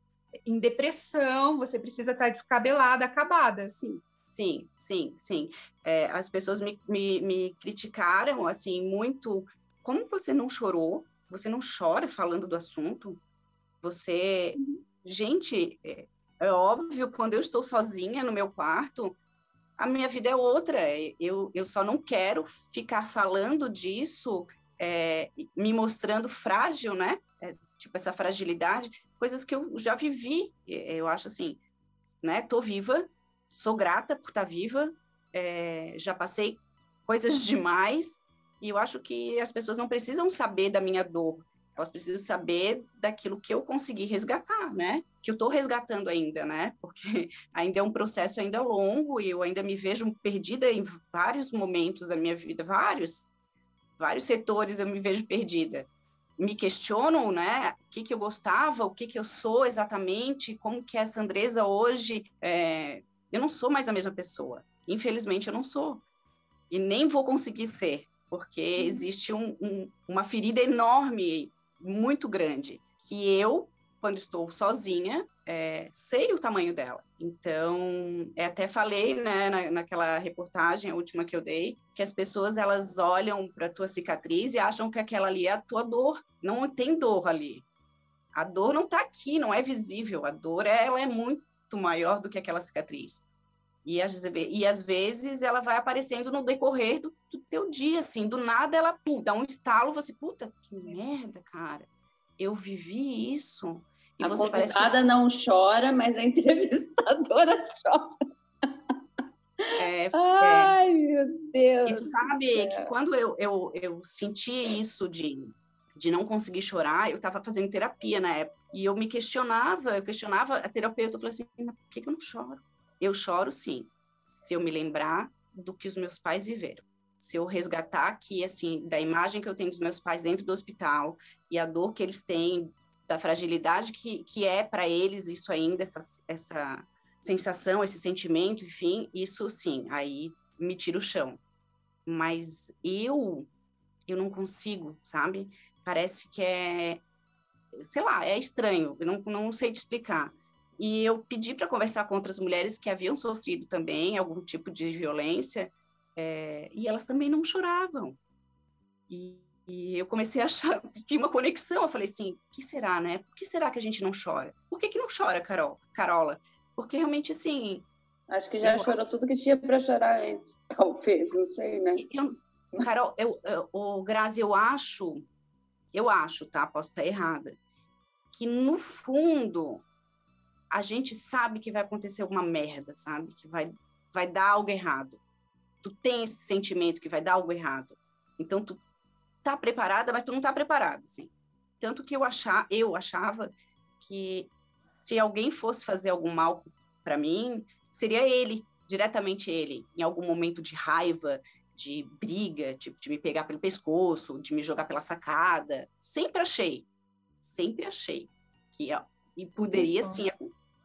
Speaker 4: Em depressão, você precisa estar descabelada, acabada.
Speaker 3: Sim, sim, sim, sim. É, as pessoas me, me, me criticaram, assim, muito. Como você não chorou? Você não chora falando do assunto? Você. Gente, é, é óbvio, quando eu estou sozinha no meu quarto, a minha vida é outra. Eu, eu só não quero ficar falando disso, é, me mostrando frágil, né? É, tipo, essa fragilidade, coisas que eu já vivi. É, Eu acho assim, né? Tô viva, sou grata por estar viva, é, já passei coisas demais, e eu acho que as pessoas não precisam saber da minha dor, elas precisam saber daquilo que eu consegui resgatar, né? Que eu estou resgatando ainda, né? Porque ainda é um processo ainda longo e eu ainda me vejo perdida em vários momentos da minha vida, vários, vários setores eu me vejo perdida. Me questionam, né? O que, que eu gostava, o que, que eu sou exatamente, como que é essa Andresa hoje. É, eu não sou mais a mesma pessoa. Infelizmente, eu não sou. E nem vou conseguir ser, porque existe um, um, uma ferida enorme, muito grande, que eu, quando estou sozinha, é, sei o tamanho dela. Então, é, até falei, né, na, naquela reportagem, a última que eu dei, que as pessoas, elas olham para a tua cicatriz e acham que aquela ali é a tua dor. Não tem dor ali. A dor não está aqui, não é visível. A dor, ela é muito maior do que aquela cicatriz. E às, e às vezes ela vai aparecendo no decorrer do, do teu dia, assim, do nada ela dá um estalo, você, puta, que merda, cara, eu vivi isso.
Speaker 2: E a você parece que... não chora, mas a entrevistadora chora.
Speaker 3: É,
Speaker 2: Ai,
Speaker 3: é.
Speaker 2: meu Deus.
Speaker 3: E tu sabe que quando eu, eu, eu senti isso de, de não conseguir chorar, eu estava fazendo terapia na época, e eu me questionava, eu questionava a terapeuta, eu falei assim, mas por que, que eu não choro? Eu choro sim, se eu me lembrar do que os meus pais viveram. Se eu resgatar aqui, assim, da imagem que eu tenho dos meus pais dentro do hospital e a dor que eles têm, da fragilidade que, que é para eles isso ainda, essa, essa sensação, esse sentimento, enfim, isso sim, aí me tira o chão. Mas eu, eu não consigo, sabe? Parece que é, sei lá, é estranho, eu não, não sei te explicar. E eu pedi para conversar com outras mulheres que haviam sofrido também algum tipo de violência, é, e elas também não choravam. E, e, eu comecei a achar que tinha uma conexão. Eu falei assim: o que será, né? Por que será que a gente não chora? Por que, que não chora, Carol, Carola? Porque realmente, assim.
Speaker 2: Acho que já chorou acho... tudo que tinha para chorar antes, talvez, não sei, né?
Speaker 3: Eu, Carol, eu, eu, o Grazi, eu acho, eu acho, tá? Posso estar errada, que no fundo a gente sabe que vai acontecer alguma merda, sabe? Que vai, vai dar algo errado. Tu tem esse sentimento que vai dar algo errado. Então, tu tá preparada, mas tu não tá preparada, assim. Tanto que eu, achar, eu achava que se alguém fosse fazer algum mal para mim, seria ele, diretamente ele, em algum momento de raiva, de briga, tipo, de me pegar pelo pescoço, de me jogar pela sacada. Sempre achei, sempre achei que e poderia isso. sim,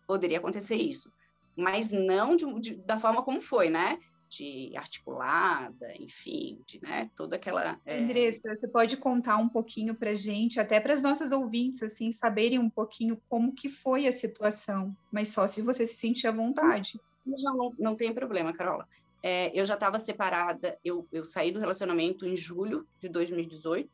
Speaker 3: poderia acontecer isso, mas não de, de, da forma como foi, né? de articulada, enfim, de, né, toda aquela...
Speaker 4: É... Andressa, você pode contar um pouquinho para gente, até para as nossas ouvintes, assim, saberem um pouquinho como que foi a situação, mas só se você se sentir à vontade.
Speaker 3: Não, não, não tem problema, Carola. É, eu já estava separada, eu, eu saí do relacionamento em julho de 2018,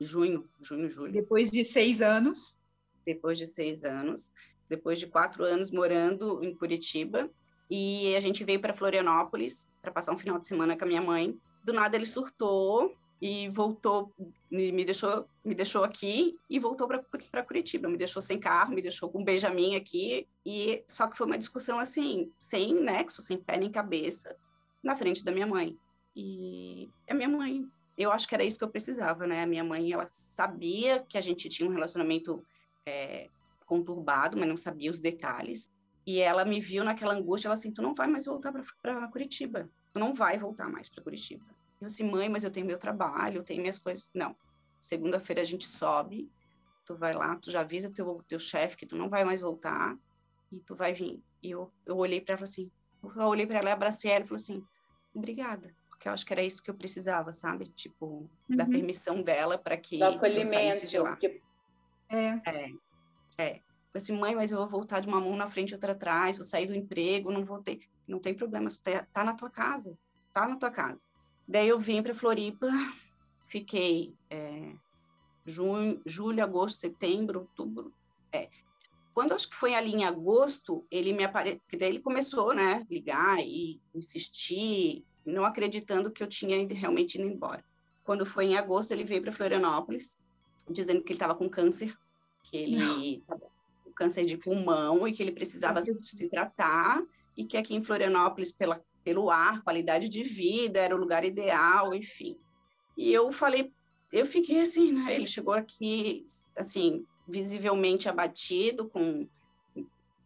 Speaker 3: junho, junho, julho.
Speaker 4: Depois de seis anos?
Speaker 3: Depois de seis anos, depois de quatro anos morando em Curitiba, e a gente veio para Florianópolis para passar um final de semana com a minha mãe. Do nada ele surtou e voltou, me deixou, me deixou aqui e voltou para Curitiba. Me deixou sem carro, me deixou com um Benjamin aqui. E só que foi uma discussão assim, sem nexo, sem pé nem cabeça, na frente da minha mãe. E a minha mãe, eu acho que era isso que eu precisava, né? A minha mãe, ela sabia que a gente tinha um relacionamento é, conturbado, mas não sabia os detalhes. E ela me viu naquela angústia, ela assim, tu não vai mais voltar para Curitiba, tu não vai voltar mais para Curitiba. Eu assim, mãe, mas eu tenho meu trabalho, eu tenho minhas coisas. Não, segunda-feira a gente sobe, tu vai lá, tu já avisa teu, teu chefe que tu não vai mais voltar e tu vai vir. E eu, eu olhei para ela assim, eu olhei para ela e abracei ela e falei assim, obrigada, porque eu acho que era isso que eu precisava, sabe? Tipo, uhum. da permissão dela para que eu saísse de lá. Que...
Speaker 4: É.
Speaker 3: é. É. Falei assim, mãe, mas eu vou voltar de uma mão na frente e outra atrás, vou sair do emprego, não vou ter. Não tem problema, tá, tá na tua casa, tá na tua casa. Daí eu vim para Floripa, fiquei é, junho, julho, agosto, setembro, outubro. É. Quando acho que foi ali em agosto, ele me apareceu, daí ele começou, né, ligar e insistir, não acreditando que eu tinha realmente ido embora. Quando foi em agosto, ele veio para Florianópolis, dizendo que ele estava com câncer, que ele câncer de pulmão e que ele precisava se tratar e que aqui em Florianópolis, pela, pelo ar, qualidade de vida, era o lugar ideal, enfim. E eu falei, eu fiquei assim, né? Ele chegou aqui, assim, visivelmente abatido, com,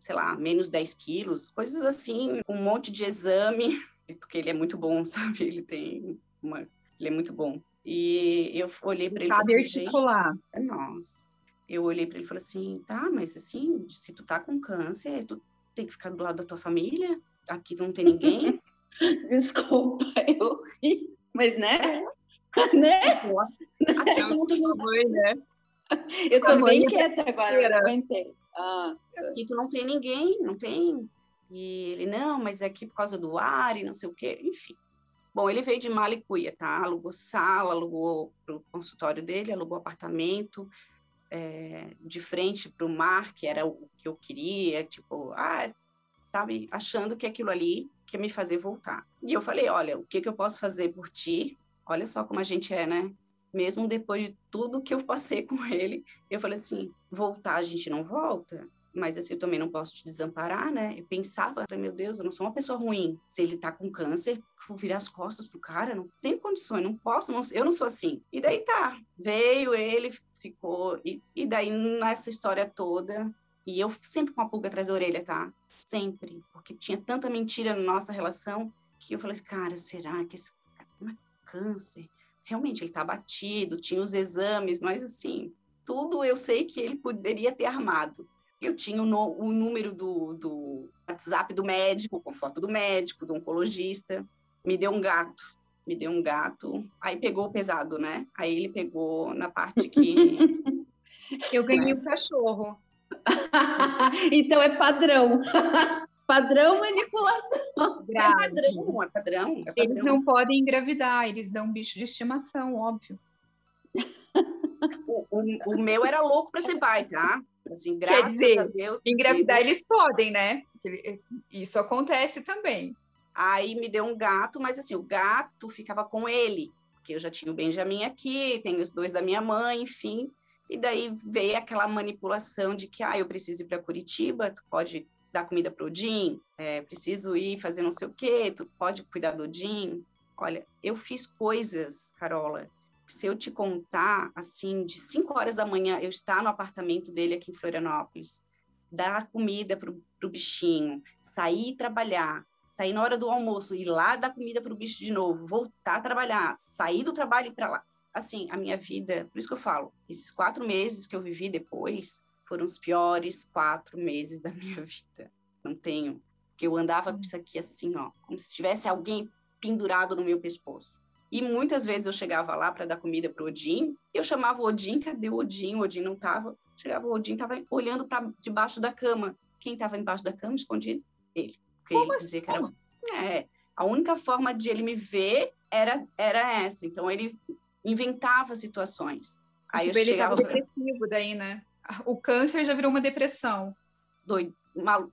Speaker 3: sei lá, menos 10 quilos, coisas assim, um monte de exame, porque ele é muito bom, sabe? Ele tem uma... Ele é muito bom. E eu olhei para ele
Speaker 4: e falei assim, articular.
Speaker 3: Nossa eu olhei para ele e falei assim, tá, mas assim, se tu tá com câncer, tu tem que ficar do lado da tua família, aqui não tem ninguém.
Speaker 2: Desculpa, eu ri, mas né? né?
Speaker 3: Tipo, aqui tu não tem ninguém, né?
Speaker 2: Eu tô bem quieta agora, eu aguentei. Nossa.
Speaker 3: Aqui tu não tem ninguém, não tem. E ele, não, mas é aqui por causa do ar e não sei o quê, enfim. Bom, ele veio de Malicuia, tá? Alugou sala, alugou pro consultório dele, alugou apartamento, é, de frente para o mar, que era o que eu queria, tipo, ah, sabe, achando que aquilo ali que me fazer voltar. E eu falei, olha, o que, que eu posso fazer por ti? Olha só como a gente é, né? Mesmo depois de tudo que eu passei com ele, eu falei assim, voltar a gente não volta, mas assim, eu também não posso te desamparar, né? Eu pensava, meu Deus, eu não sou uma pessoa ruim. Se ele tá com câncer, vou virar as costas pro cara, não tenho condições, não posso, não, eu não sou assim. E daí tá, veio ele, ficou. E, e daí, nessa história toda, e eu sempre com a pulga atrás da orelha, tá? Sempre. Porque tinha tanta mentira na nossa relação que eu falei assim, cara, será que esse cara câncer? Realmente, ele tá abatido, tinha os exames, mas assim, tudo eu sei que ele poderia ter armado. Eu tinha o, no, o número do, do WhatsApp do médico, com foto do médico, do oncologista. Me deu um gato me deu um gato, aí pegou pesado, né? Aí ele pegou na parte que.
Speaker 4: Eu ganhei o um cachorro.
Speaker 2: então é padrão. padrão manipulação.
Speaker 3: É padrão, é padrão, é padrão.
Speaker 4: Eles não podem engravidar, eles dão bicho de estimação, óbvio.
Speaker 3: O, o, o meu era louco para ser pai, tá? Assim, graças Quer dizer, a Deus.
Speaker 4: Engravidar eles podem, né? Isso acontece também.
Speaker 3: Aí me deu um gato, mas assim, o gato ficava com ele, porque eu já tinha o Benjamin aqui, tenho os dois da minha mãe, enfim. E daí veio aquela manipulação de que, ah, eu preciso ir para Curitiba, tu pode dar comida para o Jim, é, preciso ir fazer não sei o quê, tu pode cuidar do Jim. Olha, eu fiz coisas, Carola, que se eu te contar, assim, de 5 horas da manhã, eu estar no apartamento dele aqui em Florianópolis, dar comida para o bichinho, sair trabalhar, sair na hora do almoço, ir lá dar comida para o bicho de novo, voltar a trabalhar, sair do trabalho e ir para lá. Assim, a minha vida, por isso que eu falo, esses quatro meses que eu vivi depois foram os piores quatro meses da minha vida. Não tenho. Porque eu andava com isso aqui assim, ó, como se tivesse alguém pendurado no meu pescoço. E muitas vezes eu chegava lá para dar comida para o Odin, eu chamava o Odin, cadê o Odin? O Odin não estava. Chegava o Odin, estava olhando para debaixo da cama. Quem estava embaixo da cama, escondido? Ele.
Speaker 4: Porque Como ele dizia assim? que
Speaker 3: era. É, a única forma de ele me ver era, era essa. Então ele inventava situações.
Speaker 4: Aí tipo, ele estava depressivo daí, né? O câncer já virou uma depressão.
Speaker 3: Doido,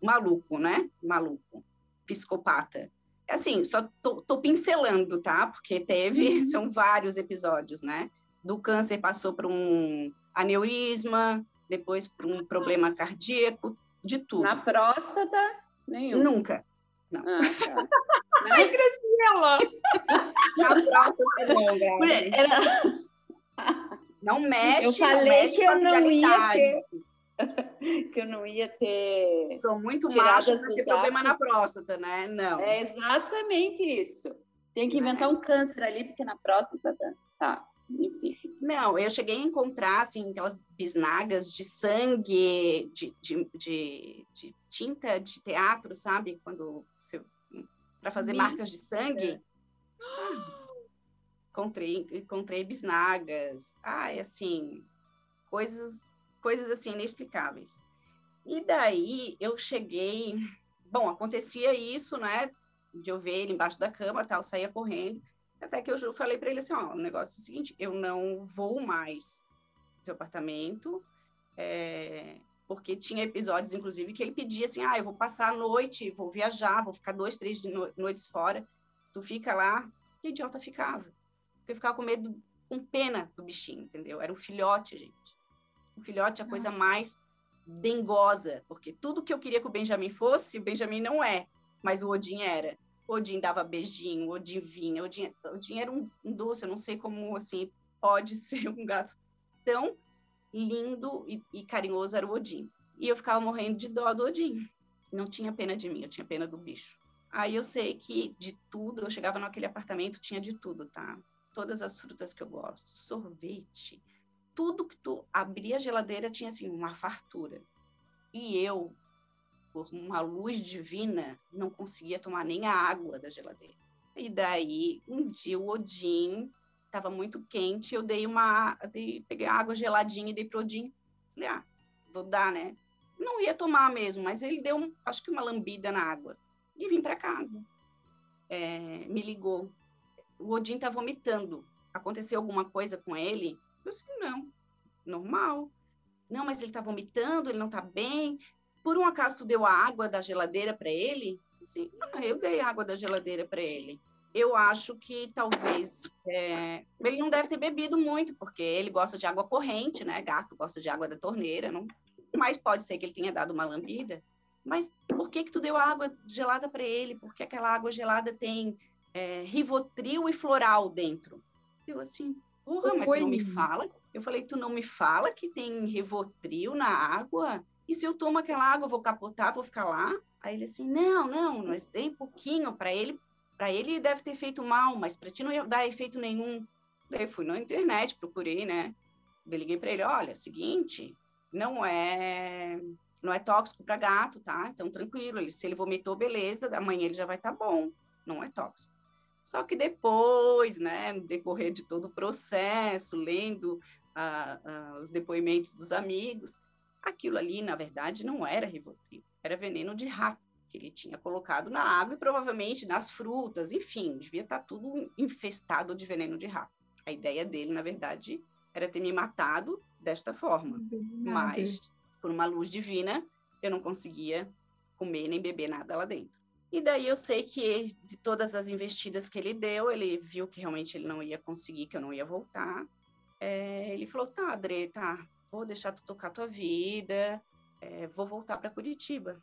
Speaker 3: maluco, né? Maluco, psicopata assim, só tô, tô, pincelando, tá? Porque teve, uhum. são vários episódios, né? Do câncer passou para um aneurisma, depois para um problema cardíaco, de tudo.
Speaker 2: Na próstata, nenhum.
Speaker 3: Nunca. Não. Ah,
Speaker 4: tá. Ai, Graciela!
Speaker 3: Na próstata não, Era... Não mexe,
Speaker 2: eu falei
Speaker 3: não mexe
Speaker 2: que eu não ia ter que eu não ia ter.
Speaker 3: Sou muito macho para ter problema na próstata, né? Não.
Speaker 2: É exatamente isso. Tem que inventar é. um câncer ali, porque na próstata tá.
Speaker 3: Não, eu cheguei a encontrar assim, aquelas bisnagas de sangue, de, de, de, de tinta de teatro, sabe? Quando para fazer marcas de sangue. Encontrei, encontrei bisnagas. Ai, assim, coisas coisas assim inexplicáveis. E daí eu cheguei, bom, acontecia isso, né? De eu ver ele embaixo da cama, tal, saía correndo. Até que eu falei para ele assim, ó, o negócio é o seguinte, eu não vou mais do apartamento, é, porque tinha episódios, inclusive, que ele pedia assim, ah, eu vou passar a noite, vou viajar, vou ficar dois, três no noites fora, tu fica lá. Que idiota ficava. Porque eu ficava com medo, com pena do bichinho, entendeu? Era um filhote, gente. O filhote é a coisa mais dengosa, porque tudo que eu queria que o Benjamin fosse, o Benjamin não é, mas o Odin era. Odin dava beijinho, Odin vinha, Odin, Odin era um doce, eu não sei como, assim, pode ser um gato tão lindo e, e carinhoso era o Odin. E eu ficava morrendo de dó do Odin. Não tinha pena de mim, eu tinha pena do bicho. Aí eu sei que de tudo, eu chegava naquele apartamento, tinha de tudo, tá? Todas as frutas que eu gosto, sorvete, tudo que tu abria a geladeira tinha assim uma fartura. E eu, por uma luz divina, não conseguia tomar nem a água da geladeira. E daí, um dia o Odin estava muito quente, eu dei uma, dei, peguei a água geladinha e dei pro Odin. Falei, ah, vou dar, né? Não ia tomar mesmo, mas ele deu, acho que uma lambida na água. E vim para casa. É, me ligou. O Odin tá vomitando. Aconteceu alguma coisa com ele? Eu disse, não, normal. Não, mas ele está vomitando, ele não está bem. Por um acaso tu deu a água da geladeira para ele? Assim, ah, eu dei água da geladeira para ele. Eu acho que talvez é, ele não deve ter bebido muito, porque ele gosta de água corrente, né? Gato gosta de água da torneira, não. Mas pode ser que ele tenha dado uma lambida. Mas por que que tu deu água gelada para ele? Porque aquela água gelada tem é, rivotril e floral dentro. Eu assim, Porra, mas tu não me fala? Eu falei, tu não me fala que tem Rivotril na água? E se eu tomo aquela água, eu vou capotar, vou ficar lá? Aí ele assim, não, não, nós tem pouquinho para ele, para ele deve ter feito mal, mas para ti não ia dar efeito nenhum. Daí fui na internet, procurei, né? Eu liguei para ele, olha, seguinte, não é não é tóxico para gato, tá? Então tranquilo, ele, se ele vomitou, beleza, amanhã ele já vai estar tá bom, não é tóxico. Só que depois, né, no decorrer de todo o processo, lendo ah, ah, os depoimentos dos amigos, aquilo ali, na verdade, não era Rivotril, era veneno de rato que ele tinha colocado na água e provavelmente nas frutas, enfim, devia estar tá tudo infestado de veneno de rato. A ideia dele, na verdade, era ter me matado desta forma, mas por uma luz divina, eu não conseguia comer nem beber nada lá dentro. E daí eu sei que de todas as investidas que ele deu, ele viu que realmente ele não ia conseguir, que eu não ia voltar. É, ele falou: tá, Adre, tá, vou deixar tu tocar tua vida, é, vou voltar para Curitiba.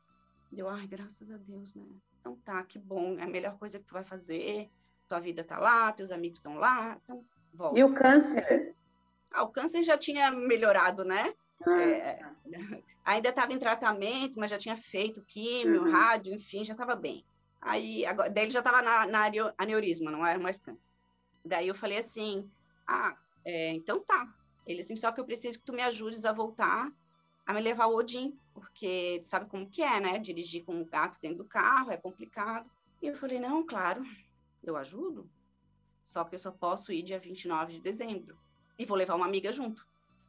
Speaker 3: Deu, ai, graças a Deus, né? Então tá, que bom, é a melhor coisa que tu vai fazer. Tua vida tá lá, teus amigos estão lá, então volta.
Speaker 2: E o câncer?
Speaker 3: Ah, o câncer já tinha melhorado, né? Ah, é, tá. ainda estava em tratamento, mas já tinha feito químio, uhum. rádio, enfim, já estava bem. Aí, agora, daí ele já estava na, na aneurisma, não era mais câncer. Daí eu falei assim, ah, é, então tá. Ele assim, só que eu preciso que tu me ajudes a voltar a me levar o Odin, porque tu sabe como que é, né? Dirigir com um gato dentro do carro é complicado. E eu falei, não, claro, eu ajudo. Só que eu só posso ir dia 29 de dezembro. E vou levar uma amiga junto.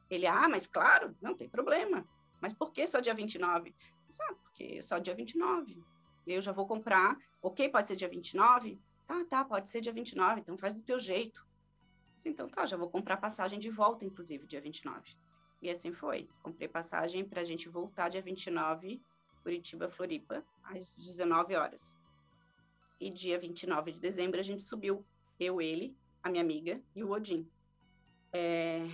Speaker 3: Ele, ah, mas claro, não tem problema. Mas por que só dia 29? Só ah, porque só dia 29. Eu já vou comprar. Ok, pode ser dia 29? Tá, tá, pode ser dia 29, então faz do teu jeito. Então tá, já vou comprar passagem de volta, inclusive, dia 29. E assim foi. Comprei passagem para a gente voltar dia 29, Curitiba, Floripa, às 19 horas. E dia 29 de dezembro a gente subiu, eu, ele, a minha amiga e o Odin. É...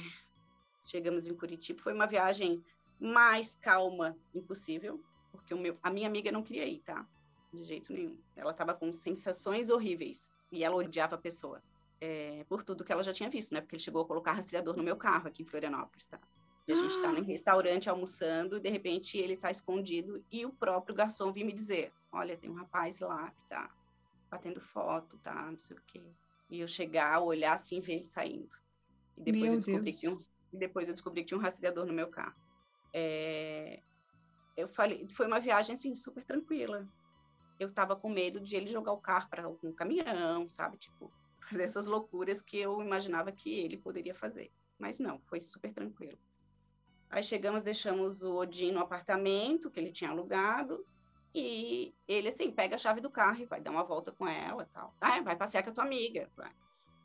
Speaker 3: Chegamos em Curitiba, foi uma viagem mais calma impossível, porque o meu, a minha amiga não queria ir, tá? De jeito nenhum. Ela estava com sensações horríveis e ela odiava a pessoa. É, por tudo que ela já tinha visto, né? Porque ele chegou a colocar rastreador no meu carro aqui em Florianópolis, tá? E a gente está no restaurante almoçando, e de repente ele está escondido e o próprio garçom vem me dizer: Olha, tem um rapaz lá que tá batendo foto, tá? Não sei o quê. E eu chegar, olhar assim, ver ele saindo. E depois meu eu descobri Deus. que um, e depois eu descobri que tinha um rastreador no meu carro. É, eu falei, foi uma viagem assim super tranquila. Eu tava com medo de ele jogar o carro para algum caminhão, sabe? Tipo, fazer essas loucuras que eu imaginava que ele poderia fazer. Mas não, foi super tranquilo. Aí chegamos, deixamos o Odin no apartamento que ele tinha alugado. E ele, assim, pega a chave do carro e vai dar uma volta com ela e tal. Ah, vai passear com a tua amiga. Vai.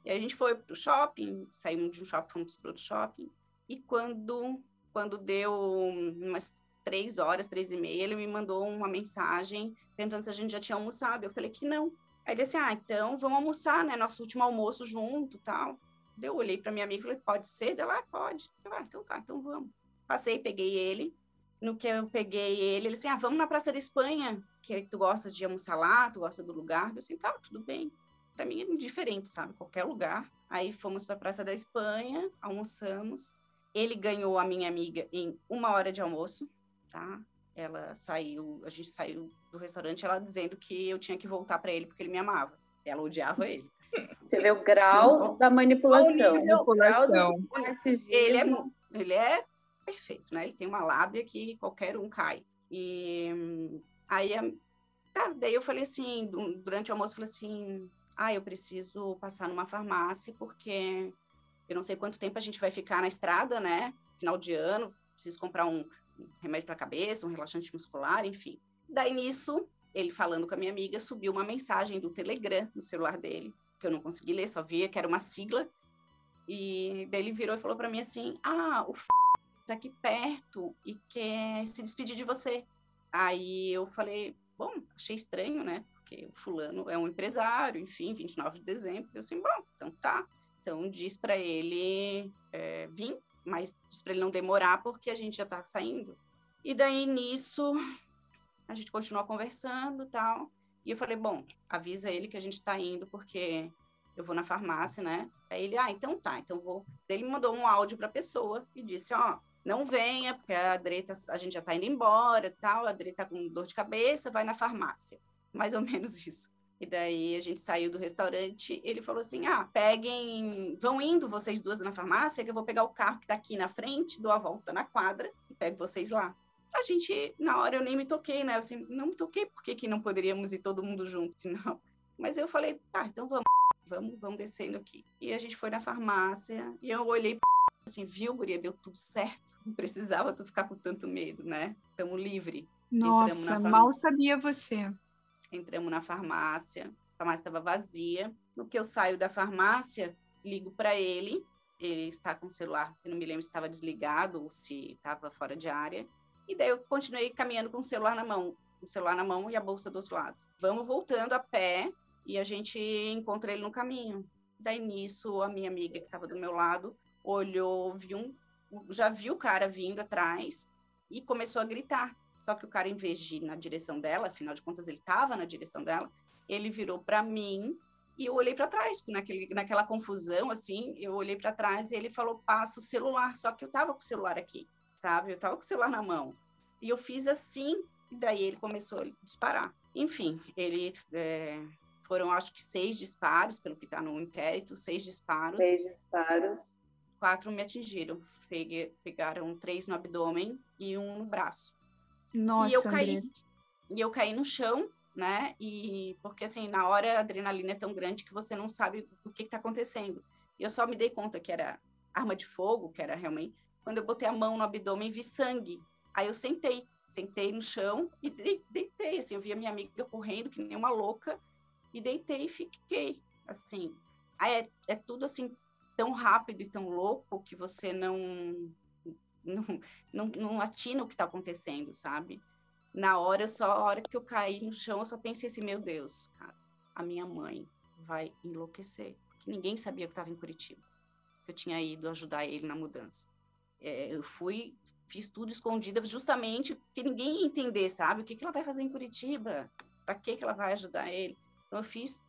Speaker 3: E a gente foi pro shopping, saímos de um shopping, fomos pro outro shopping. E quando, quando deu umas três horas, três e meia, ele me mandou uma mensagem perguntando se a gente já tinha almoçado. Eu falei que não. Aí ele disse, ah, então vamos almoçar, né? Nosso último almoço junto tal. Eu olhei para minha amiga e falei, pode ser? Ela, ah, pode. Eu ah, então tá, então vamos. Passei, peguei ele. No que eu peguei ele, ele assim, ah, vamos na Praça da Espanha, que tu gosta de almoçar lá, tu gosta do lugar. Eu assim, tá, tudo bem. Para mim é indiferente, sabe? Qualquer lugar. Aí fomos para a Praça da Espanha, almoçamos. Ele ganhou a minha amiga em uma hora de almoço, tá? Ela saiu, a gente saiu do restaurante, ela dizendo que eu tinha que voltar para ele porque ele me amava. Ela odiava ele.
Speaker 2: Você vê o grau da manipulação.
Speaker 3: O grau do ele é, ele é perfeito, né? Ele tem uma lábia que qualquer um cai. E aí, tá, daí eu falei assim, durante o almoço, eu falei assim, ah, eu preciso passar numa farmácia, porque eu não sei quanto tempo a gente vai ficar na estrada, né? Final de ano, preciso comprar um remédio para a cabeça, um relaxante muscular, enfim. Daí nisso, ele falando com a minha amiga, subiu uma mensagem do Telegram no celular dele, que eu não consegui ler, só via que era uma sigla. E daí ele virou e falou para mim assim: "Ah, o f tá aqui perto e quer se despedir de você. Aí eu falei, bom, achei estranho, né? Porque o fulano é um empresário, enfim, 29 de dezembro. Eu assim, bom, então tá. Então diz para ele é, vir, mas para ele não demorar porque a gente já tá saindo. E daí nisso a gente continuou conversando tal. E eu falei, bom, avisa ele que a gente tá indo porque eu vou na farmácia, né? Aí ele, ah, então tá, então vou. Ele me mandou um áudio para a pessoa e disse, ó, oh, não venha, porque a Dreta, a gente já está indo embora tal, a Dreta tá com dor de cabeça, vai na farmácia. Mais ou menos isso. E daí a gente saiu do restaurante, ele falou assim: ah, peguem, vão indo vocês duas na farmácia, que eu vou pegar o carro que está aqui na frente, dou a volta na quadra e pego vocês lá. A gente, na hora eu nem me toquei, né? Eu assim, não me toquei, por que, que não poderíamos ir todo mundo junto, final? Mas eu falei, tá, então vamos, vamos, vamos descendo aqui. E a gente foi na farmácia e eu olhei assim, viu, guria, deu tudo certo não precisava tu ficar com tanto medo, né? Estamos livre.
Speaker 4: Nossa, mal sabia você.
Speaker 3: Entramos na farmácia, a farmácia estava vazia. No que eu saio da farmácia, ligo para ele. Ele está com o celular, eu não me lembro se estava desligado ou se estava fora de área. E daí eu continuei caminhando com o celular na mão, o celular na mão e a bolsa do outro lado. Vamos voltando a pé e a gente encontra ele no caminho. Daí nisso, a minha amiga que estava do meu lado olhou, viu já viu o cara vindo atrás e começou a gritar. Só que o cara, em vez de ir na direção dela, afinal de contas ele estava na direção dela, ele virou para mim e eu olhei para trás, naquele, naquela confusão, assim, eu olhei para trás e ele falou, passa o celular. Só que eu tava com o celular aqui, sabe? Eu tava com o celular na mão. E eu fiz assim, e daí ele começou a disparar. Enfim, ele... É, foram, acho que, seis disparos, pelo que está no inquérito, seis disparos.
Speaker 2: Seis disparos
Speaker 3: quatro me atingiram. Peguei, pegaram três no abdômen e um no braço.
Speaker 4: Nossa,
Speaker 3: e eu caí. E eu caí no chão né? E porque assim, na hora a adrenalina é tão grande que você não sabe o que está acontecendo. E eu só me dei conta que era arma de fogo, que era realmente quando eu botei a mão no abdômen e vi sangue. Aí eu sentei, sentei no chão e deitei, assim, eu vi a minha amiga correndo que nem uma louca e deitei e fiquei, assim. Aí é, é tudo assim tão rápido e tão louco que você não não, não, não atina o que está acontecendo, sabe? Na hora, só, a hora que eu caí no chão, eu só pensei assim, meu Deus, cara, a minha mãe vai enlouquecer. Porque ninguém sabia que estava em Curitiba. Que eu tinha ido ajudar ele na mudança. É, eu fui, fiz tudo escondida justamente porque ninguém ia entender, sabe? O que, que ela vai fazer em Curitiba? Para que, que ela vai ajudar ele? Então, eu fiz,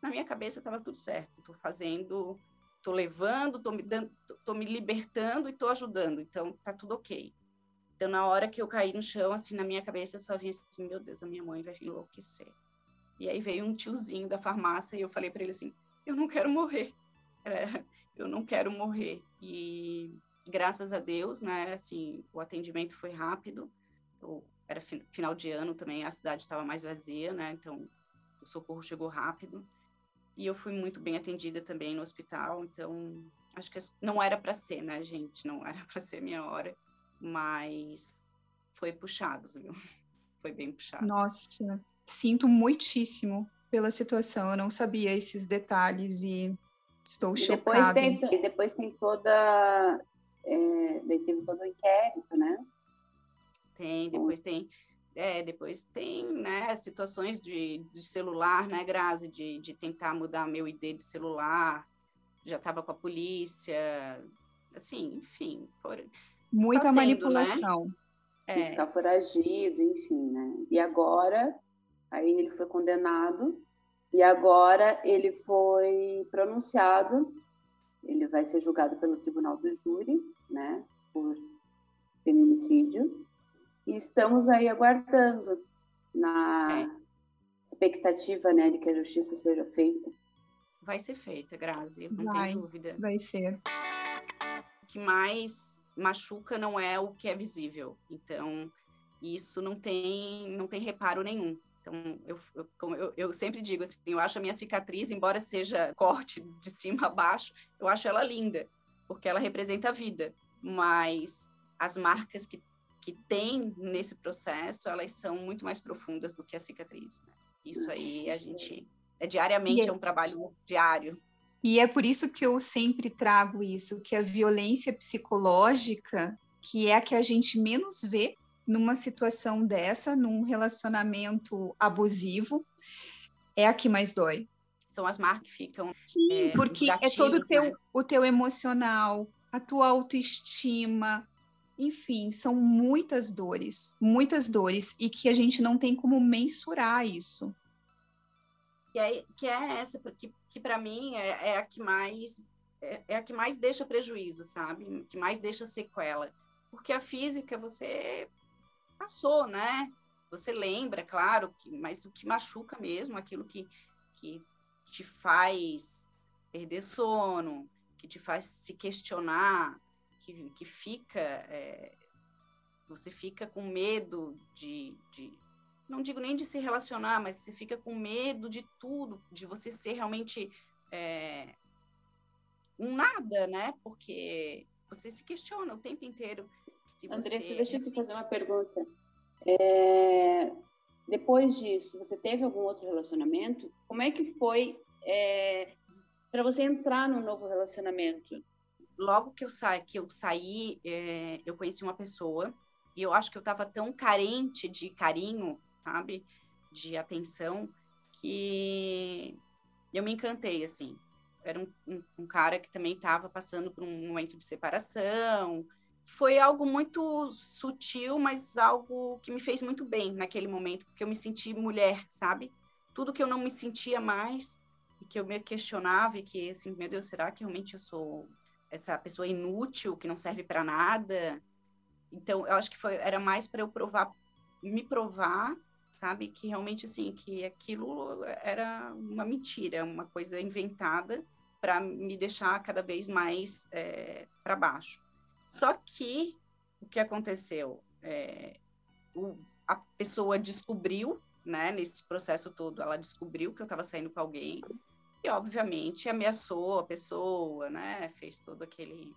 Speaker 3: na minha cabeça estava tudo certo. Estou fazendo, estou levando, estou me, dando, tô me libertando e estou ajudando. Então, tá tudo ok. Então, na hora que eu caí no chão, assim, na minha cabeça, só vinha assim, meu Deus, a minha mãe vai enlouquecer. E aí veio um tiozinho da farmácia e eu falei para ele assim, eu não quero morrer. É, eu não quero morrer. E graças a Deus, né, assim, o atendimento foi rápido. Eu, era final de ano também, a cidade estava mais vazia, né, então o socorro chegou rápido. E eu fui muito bem atendida também no hospital, então acho que não era para ser, né, gente? Não era para ser minha hora mas foi puxado, viu? Foi bem puxado.
Speaker 4: Nossa, sinto muitíssimo pela situação. Eu não sabia esses detalhes e estou e chocada.
Speaker 2: Depois tem, e depois tem toda. É, teve todo o inquérito, né?
Speaker 3: Tem, depois tem. É, depois tem, né, situações de, de celular, né, Grazi, de, de tentar mudar meu ID de celular, já estava com a polícia, assim, enfim, foram,
Speaker 4: Muita tá manipulação. Né?
Speaker 2: É. Ficar foragido, enfim, né? E agora, aí ele foi condenado, e agora ele foi pronunciado, ele vai ser julgado pelo tribunal do júri, né? Por feminicídio. E estamos aí aguardando na é. expectativa, né, de que a justiça seja feita.
Speaker 3: Vai ser feita, Grazi, não
Speaker 4: vai,
Speaker 3: tem dúvida.
Speaker 4: Vai ser.
Speaker 3: O que mais machuca não é o que é visível. Então, isso não tem, não tem reparo nenhum. Então, eu, eu, eu, eu, sempre digo assim, eu acho a minha cicatriz, embora seja corte de cima a baixo, eu acho ela linda, porque ela representa a vida. Mas as marcas que, que tem nesse processo, elas são muito mais profundas do que a cicatriz. Né? Isso aí a gente... É diariamente, é um trabalho diário.
Speaker 4: E é por isso que eu sempre trago isso, que a violência psicológica, que é a que a gente menos vê numa situação dessa, num relacionamento abusivo, é a que mais dói.
Speaker 3: São as marcas que ficam.
Speaker 4: Sim, é, porque gatilhos, é todo o teu, né? o teu emocional, a tua autoestima, enfim, são muitas dores, muitas dores, e que a gente não tem como mensurar isso.
Speaker 3: Que é, que é essa, porque que para mim é, é, a que mais é, é, a que mais deixa prejuízo, sabe? Que mais deixa sequela. Porque a física você passou, né? Você lembra, claro, que, mas o que machuca mesmo, aquilo que, que te faz perder sono, que te faz se questionar, que, que fica. É, você fica com medo de, de não digo nem de se relacionar, mas você fica com medo de tudo, de você ser realmente é, um nada, né? Porque você se questiona o tempo inteiro.
Speaker 2: Se Andressa, deixa eu te fazer uma pergunta. É, depois disso, você teve algum outro relacionamento? Como é que foi é, para você entrar num novo relacionamento?
Speaker 3: Logo que eu, sa que eu saí, é, eu conheci uma pessoa e eu acho que eu estava tão carente de carinho sabe? De atenção, que eu me encantei, assim. Era um, um, um cara que também estava passando por um momento de separação. Foi algo muito sutil, mas algo que me fez muito bem naquele momento, porque eu me senti mulher, sabe? Tudo que eu não me sentia mais e que eu me questionava e que, assim, meu Deus, será que realmente eu sou essa pessoa inútil que não serve para nada? Então, eu acho que foi, era mais para eu provar, me provar sabe? Que realmente, assim, que aquilo era uma mentira, uma coisa inventada para me deixar cada vez mais é, para baixo. Só que o que aconteceu? É, o, a pessoa descobriu né, nesse processo todo, ela descobriu que eu estava saindo com alguém e, obviamente, ameaçou a pessoa, né? Fez todo aquele.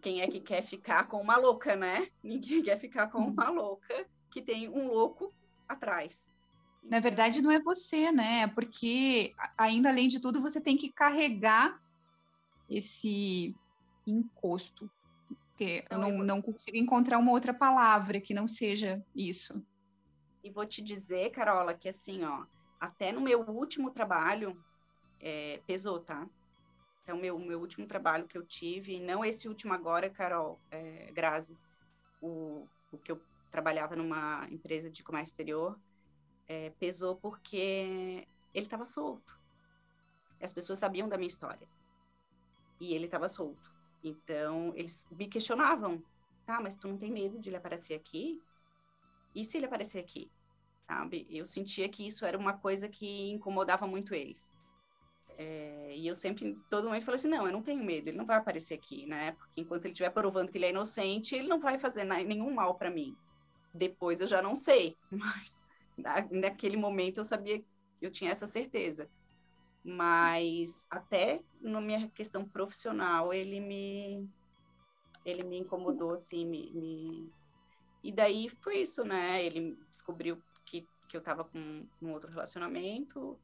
Speaker 3: Quem é que quer ficar com uma louca, né? Ninguém quer ficar com uma louca que tem um louco atrás.
Speaker 4: Na verdade, não é você, né? É porque, ainda além de tudo, você tem que carregar esse encosto. Porque eu não, não consigo encontrar uma outra palavra que não seja isso.
Speaker 3: E vou te dizer, Carola, que assim, ó, até no meu último trabalho, é, pesou, tá? Então, meu, meu último trabalho que eu tive, não esse último agora, Carol, é, Grazi, o, o que eu trabalhava numa empresa de comércio exterior, é, pesou porque ele estava solto. As pessoas sabiam da minha história. E ele estava solto. Então, eles me questionavam. Tá, mas tu não tem medo de ele aparecer aqui? E se ele aparecer aqui? Sabe? Eu sentia que isso era uma coisa que incomodava muito eles. É, e eu sempre, todo momento, falei assim: não, eu não tenho medo, ele não vai aparecer aqui, né? Porque enquanto ele estiver provando que ele é inocente, ele não vai fazer nenhum mal para mim. Depois eu já não sei, mas naquele momento eu sabia, eu tinha essa certeza. Mas até na minha questão profissional, ele me ele me incomodou assim, me, me... e daí foi isso, né? Ele descobriu que, que eu estava com um outro relacionamento,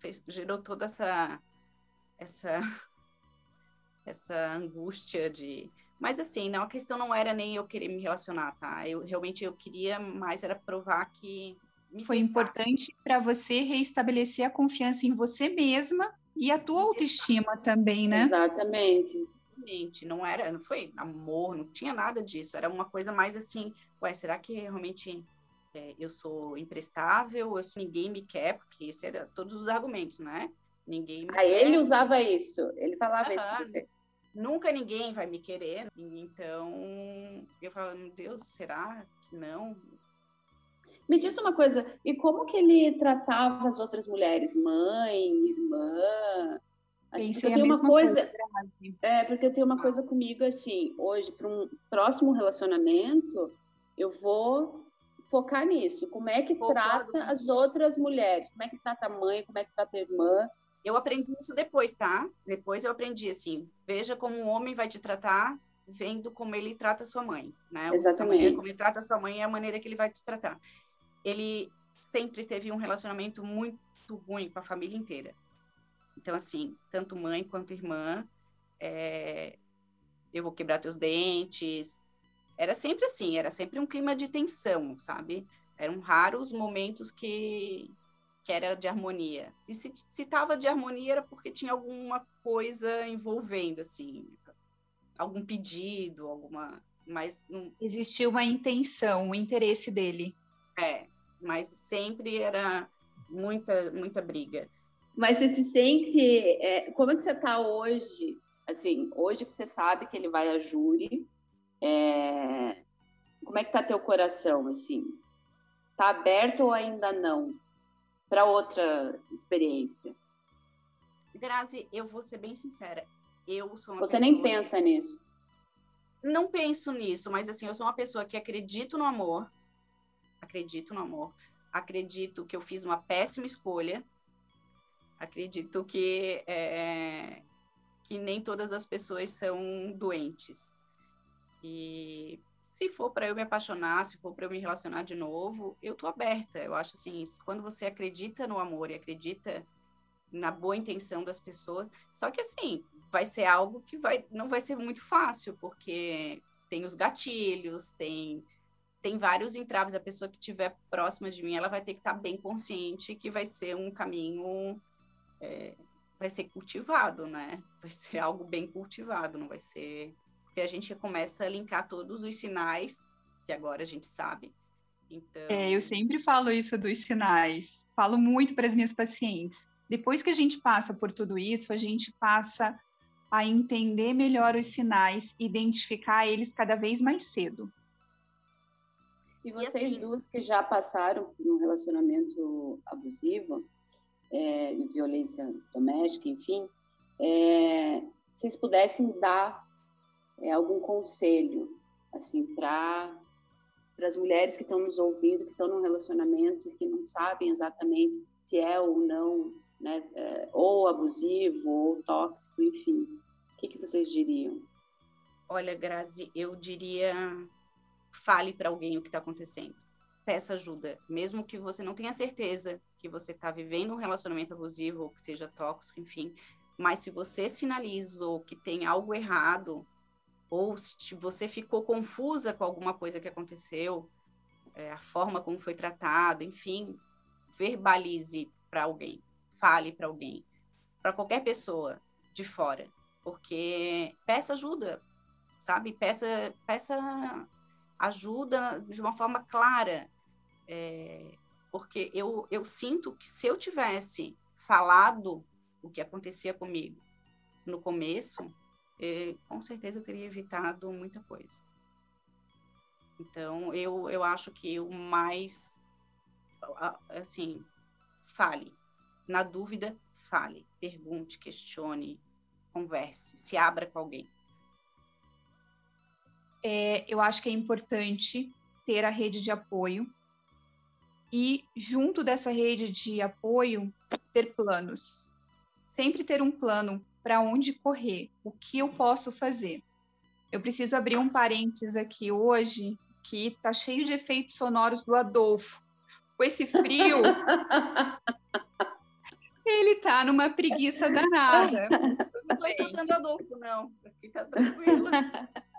Speaker 3: fez, gerou toda essa essa essa angústia de mas assim não a questão não era nem eu querer me relacionar tá? Eu realmente eu queria mais era provar que
Speaker 4: foi testar. importante para você reestabelecer a confiança em você mesma e a tua autoestima também né?
Speaker 2: Exatamente.
Speaker 3: Exatamente, não era, não foi amor, não tinha nada disso, era uma coisa mais assim, ué, será que realmente é, eu sou imprestável, eu sou, ninguém me quer, porque isso era todos os argumentos, né? Ninguém me
Speaker 2: ah, quer. ele usava isso, ele falava isso você.
Speaker 3: Nunca ninguém vai me querer, então eu falava, meu Deus, será que não?
Speaker 2: Me diz uma coisa, e como que ele tratava as outras mulheres? Mãe, irmã?
Speaker 4: Assim, porque tem uma coisa, coisa
Speaker 2: é porque eu tenho uma coisa comigo assim hoje para um próximo relacionamento eu vou focar nisso. Como é que Concordo trata as outras mulheres? Como é que trata a mãe? Como é que trata a irmã?
Speaker 3: Eu aprendi isso depois, tá? Depois eu aprendi assim: veja como um homem vai te tratar, vendo como ele trata sua mãe, né?
Speaker 2: Exatamente.
Speaker 3: como ele trata sua mãe é a maneira que ele vai te tratar. Ele sempre teve um relacionamento muito ruim com a família inteira. Então, assim, tanto mãe quanto irmã, é... eu vou quebrar teus dentes, era sempre assim, era sempre um clima de tensão, sabe? Eram raros momentos que, que era de harmonia. Se, se, se tava de harmonia era porque tinha alguma coisa envolvendo, assim, algum pedido, alguma. Mas não...
Speaker 4: Existia uma intenção, um interesse dele.
Speaker 3: É, mas sempre era muita, muita briga.
Speaker 2: Mas você se sente. É, como é que você está hoje? Assim, hoje que você sabe que ele vai a júri, é... Como é que tá teu coração, assim? Tá aberto ou ainda não? Para outra experiência?
Speaker 3: Grazi, eu vou ser bem sincera. Eu sou uma
Speaker 2: Você nem pensa nisso?
Speaker 3: Não penso nisso, mas assim, eu sou uma pessoa que acredito no amor. Acredito no amor. Acredito que eu fiz uma péssima escolha. Acredito que é, que nem todas as pessoas são doentes. E se for para eu me apaixonar, se for para eu me relacionar de novo, eu tô aberta. Eu acho assim, quando você acredita no amor e acredita na boa intenção das pessoas, só que assim, vai ser algo que vai não vai ser muito fácil, porque tem os gatilhos, tem tem vários entraves. A pessoa que estiver próxima de mim, ela vai ter que estar tá bem consciente que vai ser um caminho é, vai ser cultivado, né? Vai ser algo bem cultivado, não vai ser porque a gente começa a linkar todos os sinais, que agora a gente sabe. Então...
Speaker 4: É, eu sempre falo isso dos sinais, falo muito para as minhas pacientes. Depois que a gente passa por tudo isso, a gente passa a entender melhor os sinais, identificar eles cada vez mais cedo.
Speaker 2: E vocês e assim, duas que já passaram por um relacionamento abusivo, é, violência doméstica, enfim, é, vocês pudessem dar é, algum conselho assim para as mulheres que estão nos ouvindo, que estão num relacionamento e que não sabem exatamente se é ou não, né, é, ou abusivo ou tóxico, enfim. O que, que vocês diriam?
Speaker 3: Olha, Grazi, eu diria fale para alguém o que está acontecendo. Peça ajuda, mesmo que você não tenha certeza que você está vivendo um relacionamento abusivo ou que seja tóxico, enfim. Mas se você sinalizou que tem algo errado, ou se você ficou confusa com alguma coisa que aconteceu, é, a forma como foi tratada, enfim, verbalize para alguém, fale para alguém, para qualquer pessoa de fora, porque peça ajuda, sabe? Peça, peça ajuda de uma forma clara, é, porque eu, eu sinto que se eu tivesse falado o que acontecia comigo no começo, eh, com certeza eu teria evitado muita coisa. Então, eu, eu acho que o mais, assim, fale. Na dúvida, fale. Pergunte, questione, converse, se abra com alguém.
Speaker 4: É, eu acho que é importante ter a rede de apoio e, junto dessa rede de apoio, ter planos. Sempre ter um plano para onde correr, o que eu posso fazer. Eu preciso abrir um parênteses aqui hoje, que está cheio de efeitos sonoros do Adolfo. Com esse frio, ele está numa preguiça danada.
Speaker 3: Não estou escutando Adolfo, não. Aqui está tranquilo.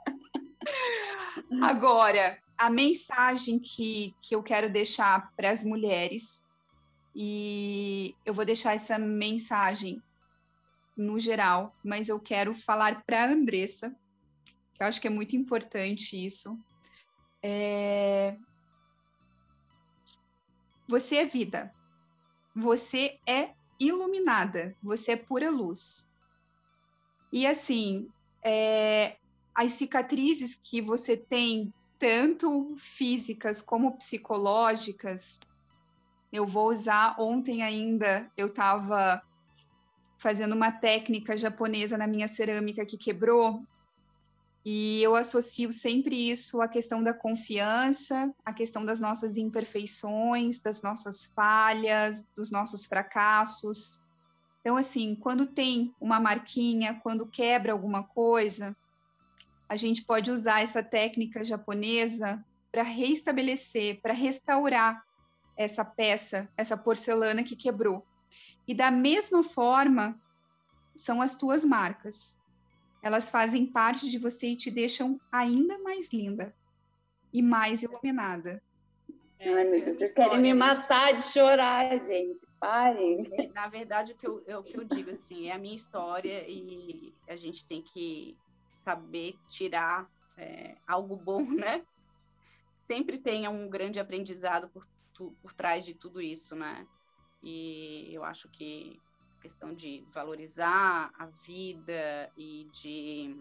Speaker 4: Agora, a mensagem que, que eu quero deixar para as mulheres, e eu vou deixar essa mensagem no geral, mas eu quero falar para a Andressa, que eu acho que é muito importante isso. É... Você é vida. Você é iluminada. Você é pura luz. E assim, é... as cicatrizes que você tem, tanto físicas como psicológicas, eu vou usar ontem ainda, eu estava fazendo uma técnica japonesa na minha cerâmica que quebrou. E eu associo sempre isso à questão da confiança, à questão das nossas imperfeições, das nossas falhas, dos nossos fracassos. Então, assim, quando tem uma marquinha, quando quebra alguma coisa, a gente pode usar essa técnica japonesa para reestabelecer, para restaurar essa peça, essa porcelana que quebrou. E da mesma forma, são as tuas marcas. Elas fazem parte de você e te deixam ainda mais linda e mais iluminada.
Speaker 2: É, Ai, meu Deus, vocês querem me matar de chorar, gente. Parem.
Speaker 3: É, na verdade, o que eu, é o que eu digo assim, é a minha história e a gente tem que saber tirar é, algo bom, né? Sempre tem um grande aprendizado por, por trás de tudo isso, né? E eu acho que a questão de valorizar a vida e de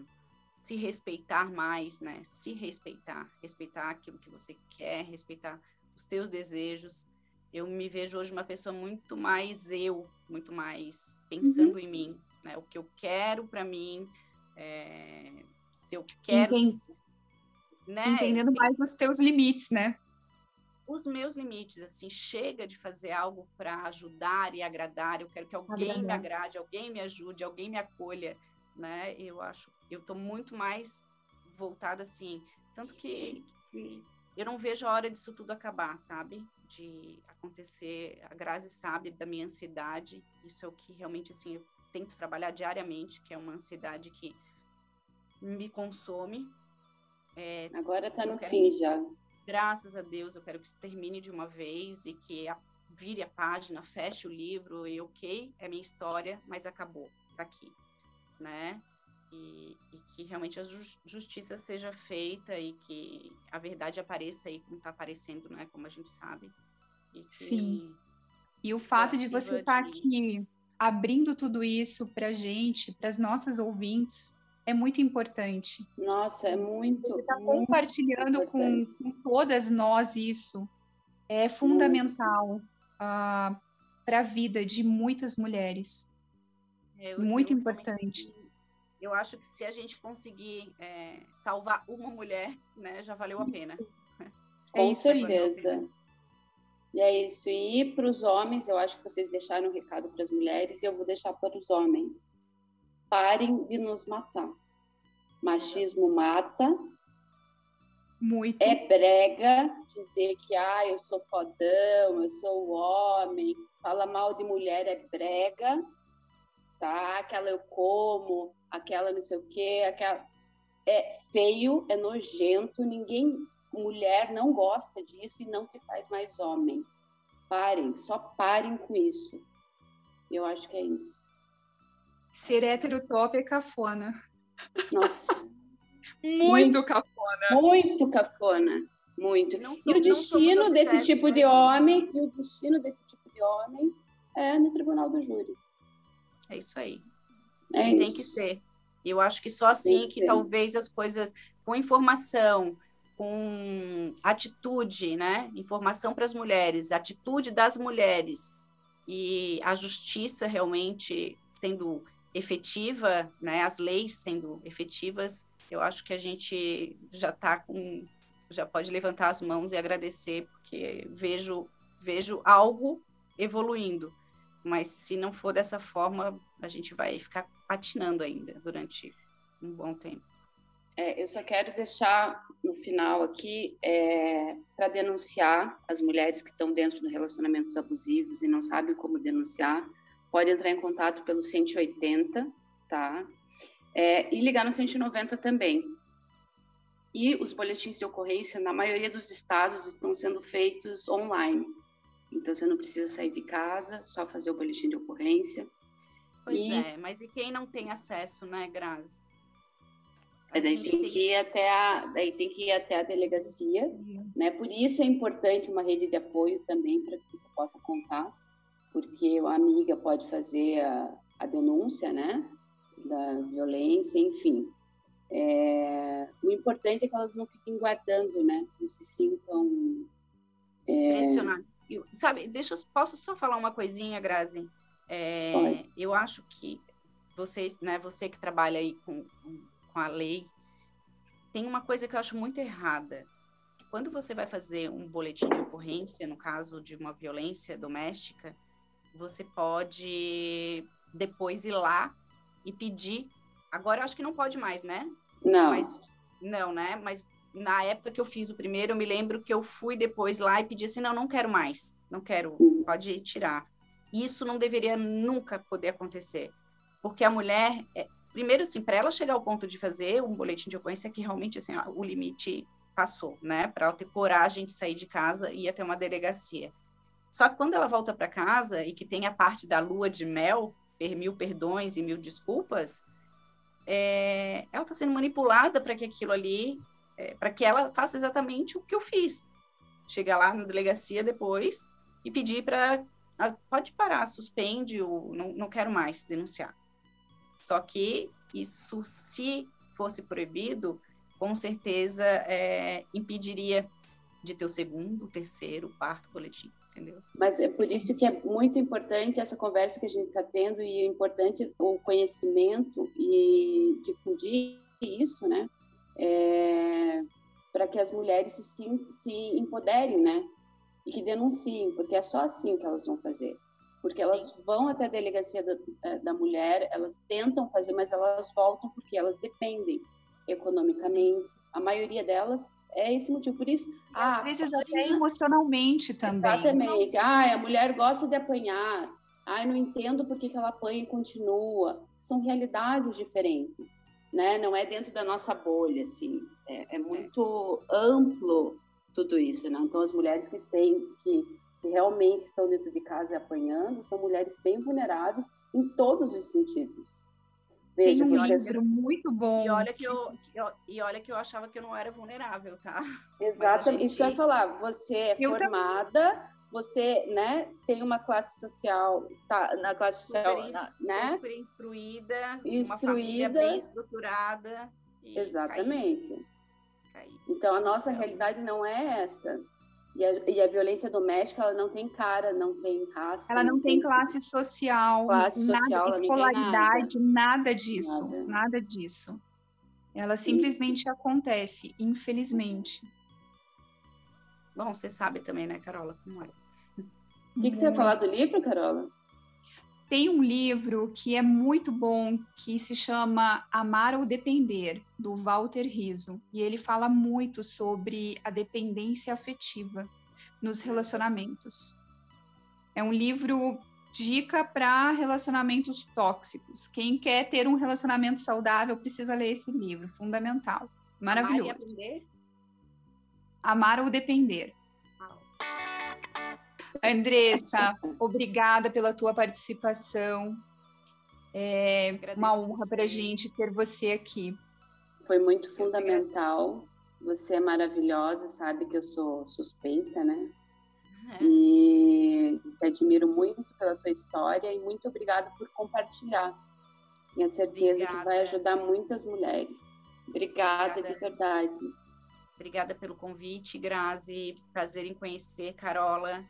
Speaker 3: se respeitar mais, né? Se respeitar, respeitar aquilo que você quer, respeitar os teus desejos. Eu me vejo hoje uma pessoa muito mais eu, muito mais pensando uhum. em mim, né? O que eu quero para mim, é... se eu quero,
Speaker 4: né? Entendendo mais os teus limites, né?
Speaker 3: Os meus limites, assim, chega de fazer algo para ajudar e agradar, eu quero que alguém Agradar. me agrade, alguém me ajude, alguém me acolha, né? Eu acho, eu estou muito mais voltada assim, tanto que, que, eu não vejo a hora disso tudo acabar, sabe? De acontecer, a Grazi sabe da minha ansiedade, isso é o que realmente, assim, eu tento trabalhar diariamente, que é uma ansiedade que me consome.
Speaker 2: É, Agora está no fim já
Speaker 3: graças a Deus, eu quero que isso termine de uma vez e que a, vire a página, feche o livro e ok, é minha história, mas acabou, tá aqui, né? E, e que realmente a justiça seja feita e que a verdade apareça aí como está aparecendo, né? Como a gente sabe.
Speaker 4: E que, Sim. E o fato de você estar tá aqui abrindo tudo isso para gente, para as nossas ouvintes, é muito importante.
Speaker 2: Nossa, é muito.
Speaker 4: Você está compartilhando com, com, todas nós isso. É fundamental uh, ah, para a vida de muitas mulheres. É, eu, muito eu, importante.
Speaker 3: Eu acho que se a gente conseguir é, salvar uma mulher, né, já valeu a pena.
Speaker 2: Com é certeza. E é isso. E para os homens, eu acho que vocês deixaram um recado para as mulheres, e eu vou deixar para os homens. Parem de nos matar. Machismo mata.
Speaker 4: Muito.
Speaker 2: É brega dizer que ah, eu sou fodão, eu sou homem. Fala mal de mulher é brega, tá? Aquela eu como, aquela não sei o quê, aquela é feio, é nojento, ninguém mulher não gosta disso e não te faz mais homem. Parem, só parem com isso. Eu acho que é isso.
Speaker 4: Ser hétero top é cafona.
Speaker 2: Nossa.
Speaker 4: muito, muito, cafona.
Speaker 2: Muito cafona. Muito. Sou, e o destino desse tipo de homem, e o destino desse tipo de homem é no tribunal do júri.
Speaker 3: É isso aí. É isso. Tem que ser. Eu acho que só assim que, que talvez as coisas com informação, com atitude, né? Informação para as mulheres, atitude das mulheres e a justiça realmente sendo efetiva, né? As leis sendo efetivas, eu acho que a gente já está com, já pode levantar as mãos e agradecer porque vejo vejo algo evoluindo. Mas se não for dessa forma, a gente vai ficar patinando ainda durante um bom tempo.
Speaker 2: É, eu só quero deixar no final aqui é, para denunciar as mulheres que estão dentro de relacionamentos abusivos e não sabem como denunciar, pode entrar em contato pelo 180, tá? É, e ligar no 190 também. E os boletins de ocorrência, na maioria dos estados, estão sendo feitos online. Então, você não precisa sair de casa, só fazer o boletim de ocorrência.
Speaker 3: Pois e... é, mas e quem não tem acesso, né, Grazi?
Speaker 2: daí tem, que ir até a, daí tem que ir até a delegacia, né? Por isso é importante uma rede de apoio também para que você possa contar, porque a amiga pode fazer a, a denúncia, né? Da violência, enfim. É, o importante é que elas não fiquem guardando, né? Não se sintam
Speaker 3: é... Sabe, deixa eu posso só falar uma coisinha, Grazi. É, eu acho que vocês, né? Você que trabalha aí com com a lei, tem uma coisa que eu acho muito errada. Quando você vai fazer um boletim de ocorrência, no caso de uma violência doméstica, você pode depois ir lá e pedir. Agora eu acho que não pode mais, né?
Speaker 2: Não.
Speaker 3: Mas, não, né? Mas na época que eu fiz o primeiro, eu me lembro que eu fui depois lá e pedi assim: não, não quero mais, não quero, pode tirar. Isso não deveria nunca poder acontecer, porque a mulher é, primeiro, assim, para ela chegar ao ponto de fazer um boletim de ocorrência, que realmente, assim, o limite passou, né? Para ela ter coragem de sair de casa e ir até uma delegacia. Só que quando ela volta para casa e que tem a parte da lua de mel, mil perdões e mil desculpas, é, ela está sendo manipulada para que aquilo ali, é, para que ela faça exatamente o que eu fiz. Chegar lá na delegacia depois e pedir para. Ah, pode parar, suspende, ou não, não quero mais denunciar. Só que isso, se fosse proibido, com certeza é, impediria de ter o segundo, terceiro, quarto coletivo, entendeu?
Speaker 2: Mas é por isso que é muito importante essa conversa que a gente está tendo e é importante o conhecimento e difundir isso, né? É, para que as mulheres se, se empoderem, né? E que denunciem, porque é só assim que elas vão fazer porque elas vão até a delegacia da, é, da mulher, elas tentam fazer, mas elas voltam porque elas dependem economicamente. A maioria delas é esse motivo. Por isso,
Speaker 4: às ah, vezes até emocionalmente também.
Speaker 2: Exatamente. Ah, a mulher gosta de apanhar. Ah, não entendo por que, que ela apanha e continua. São realidades diferentes, né? Não é dentro da nossa bolha, assim. É, é muito amplo tudo isso, né? Então, as mulheres que, sem, que que realmente estão dentro de casa apanhando são mulheres bem vulneráveis em todos os sentidos.
Speaker 4: Veja, Tem um livro muito bom.
Speaker 3: E olha que eu, eu, e olha que eu achava que eu não era vulnerável, tá?
Speaker 2: Exatamente. Gente... Isso que eu ia falar. Você é eu formada, também. você, né, tem uma classe social, tá, na classe
Speaker 3: super
Speaker 2: social,
Speaker 3: instru né? Super instruída, instruída, uma família bem estruturada.
Speaker 2: Exatamente. Caí. Caí. Então a nossa então... realidade não é essa. E a, e a, violência doméstica, ela não tem cara, não tem raça.
Speaker 4: Ela não, tem, tem, classe social, classe social nada, escolaridade, nada. nada. disso, nada. nada disso. Ela simplesmente Sim. acontece, infelizmente.
Speaker 3: Bom, você sabe também, né, Carola, como é.
Speaker 2: O que, que você ia falar do livro, Carola?
Speaker 4: Tem um livro que é muito bom, que se chama Amar ou Depender, do Walter Riso. E ele fala muito sobre a dependência afetiva nos relacionamentos. É um livro dica para relacionamentos tóxicos. Quem quer ter um relacionamento saudável precisa ler esse livro, fundamental. Maravilhoso. Amar? Amar ou depender. Andressa, obrigada pela tua participação. É uma honra para a gente ter você aqui.
Speaker 2: Foi muito fundamental. Você é maravilhosa, sabe que eu sou suspeita, né? É. E te admiro muito pela tua história e muito obrigada por compartilhar. Tenho certeza obrigada. que vai ajudar muitas mulheres. Obrigada, obrigada, de verdade.
Speaker 3: Obrigada pelo convite, Grazi. Prazer em conhecer, Carola.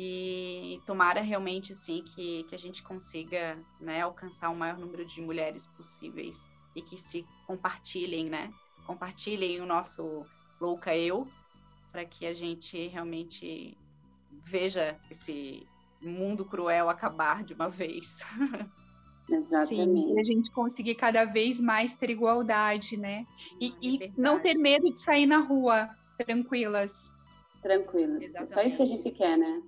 Speaker 3: E tomara realmente assim que, que a gente consiga né, alcançar o maior número de mulheres possíveis e que se compartilhem, né? Compartilhem o nosso Louca Eu, para que a gente realmente veja esse mundo cruel acabar de uma vez.
Speaker 2: Exatamente. Sim,
Speaker 4: e a gente conseguir cada vez mais ter igualdade, né? E, e não ter medo de sair na rua tranquilas.
Speaker 2: Tranquilas. Exatamente. Só isso que a gente quer, né?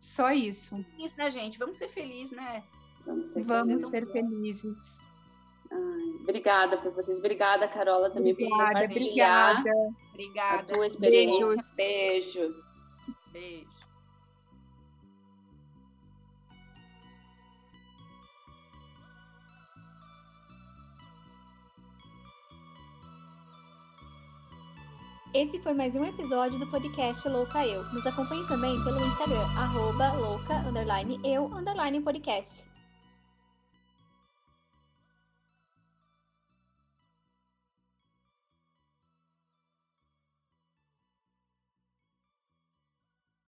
Speaker 4: Só isso.
Speaker 3: Isso, né, gente? Vamos ser felizes, né?
Speaker 4: Vamos ser, Vamos ser felizes.
Speaker 2: Ai, obrigada por vocês. Obrigada, Carola, também
Speaker 4: obrigada, por compartilhar
Speaker 3: obrigada. obrigada.
Speaker 2: a tua experiência.
Speaker 3: Beijos. Beijo. Beijo.
Speaker 1: Esse foi mais um episódio do podcast Louca Eu. Nos acompanhe também pelo Instagram, arroba louca, underline, eu, underline podcast.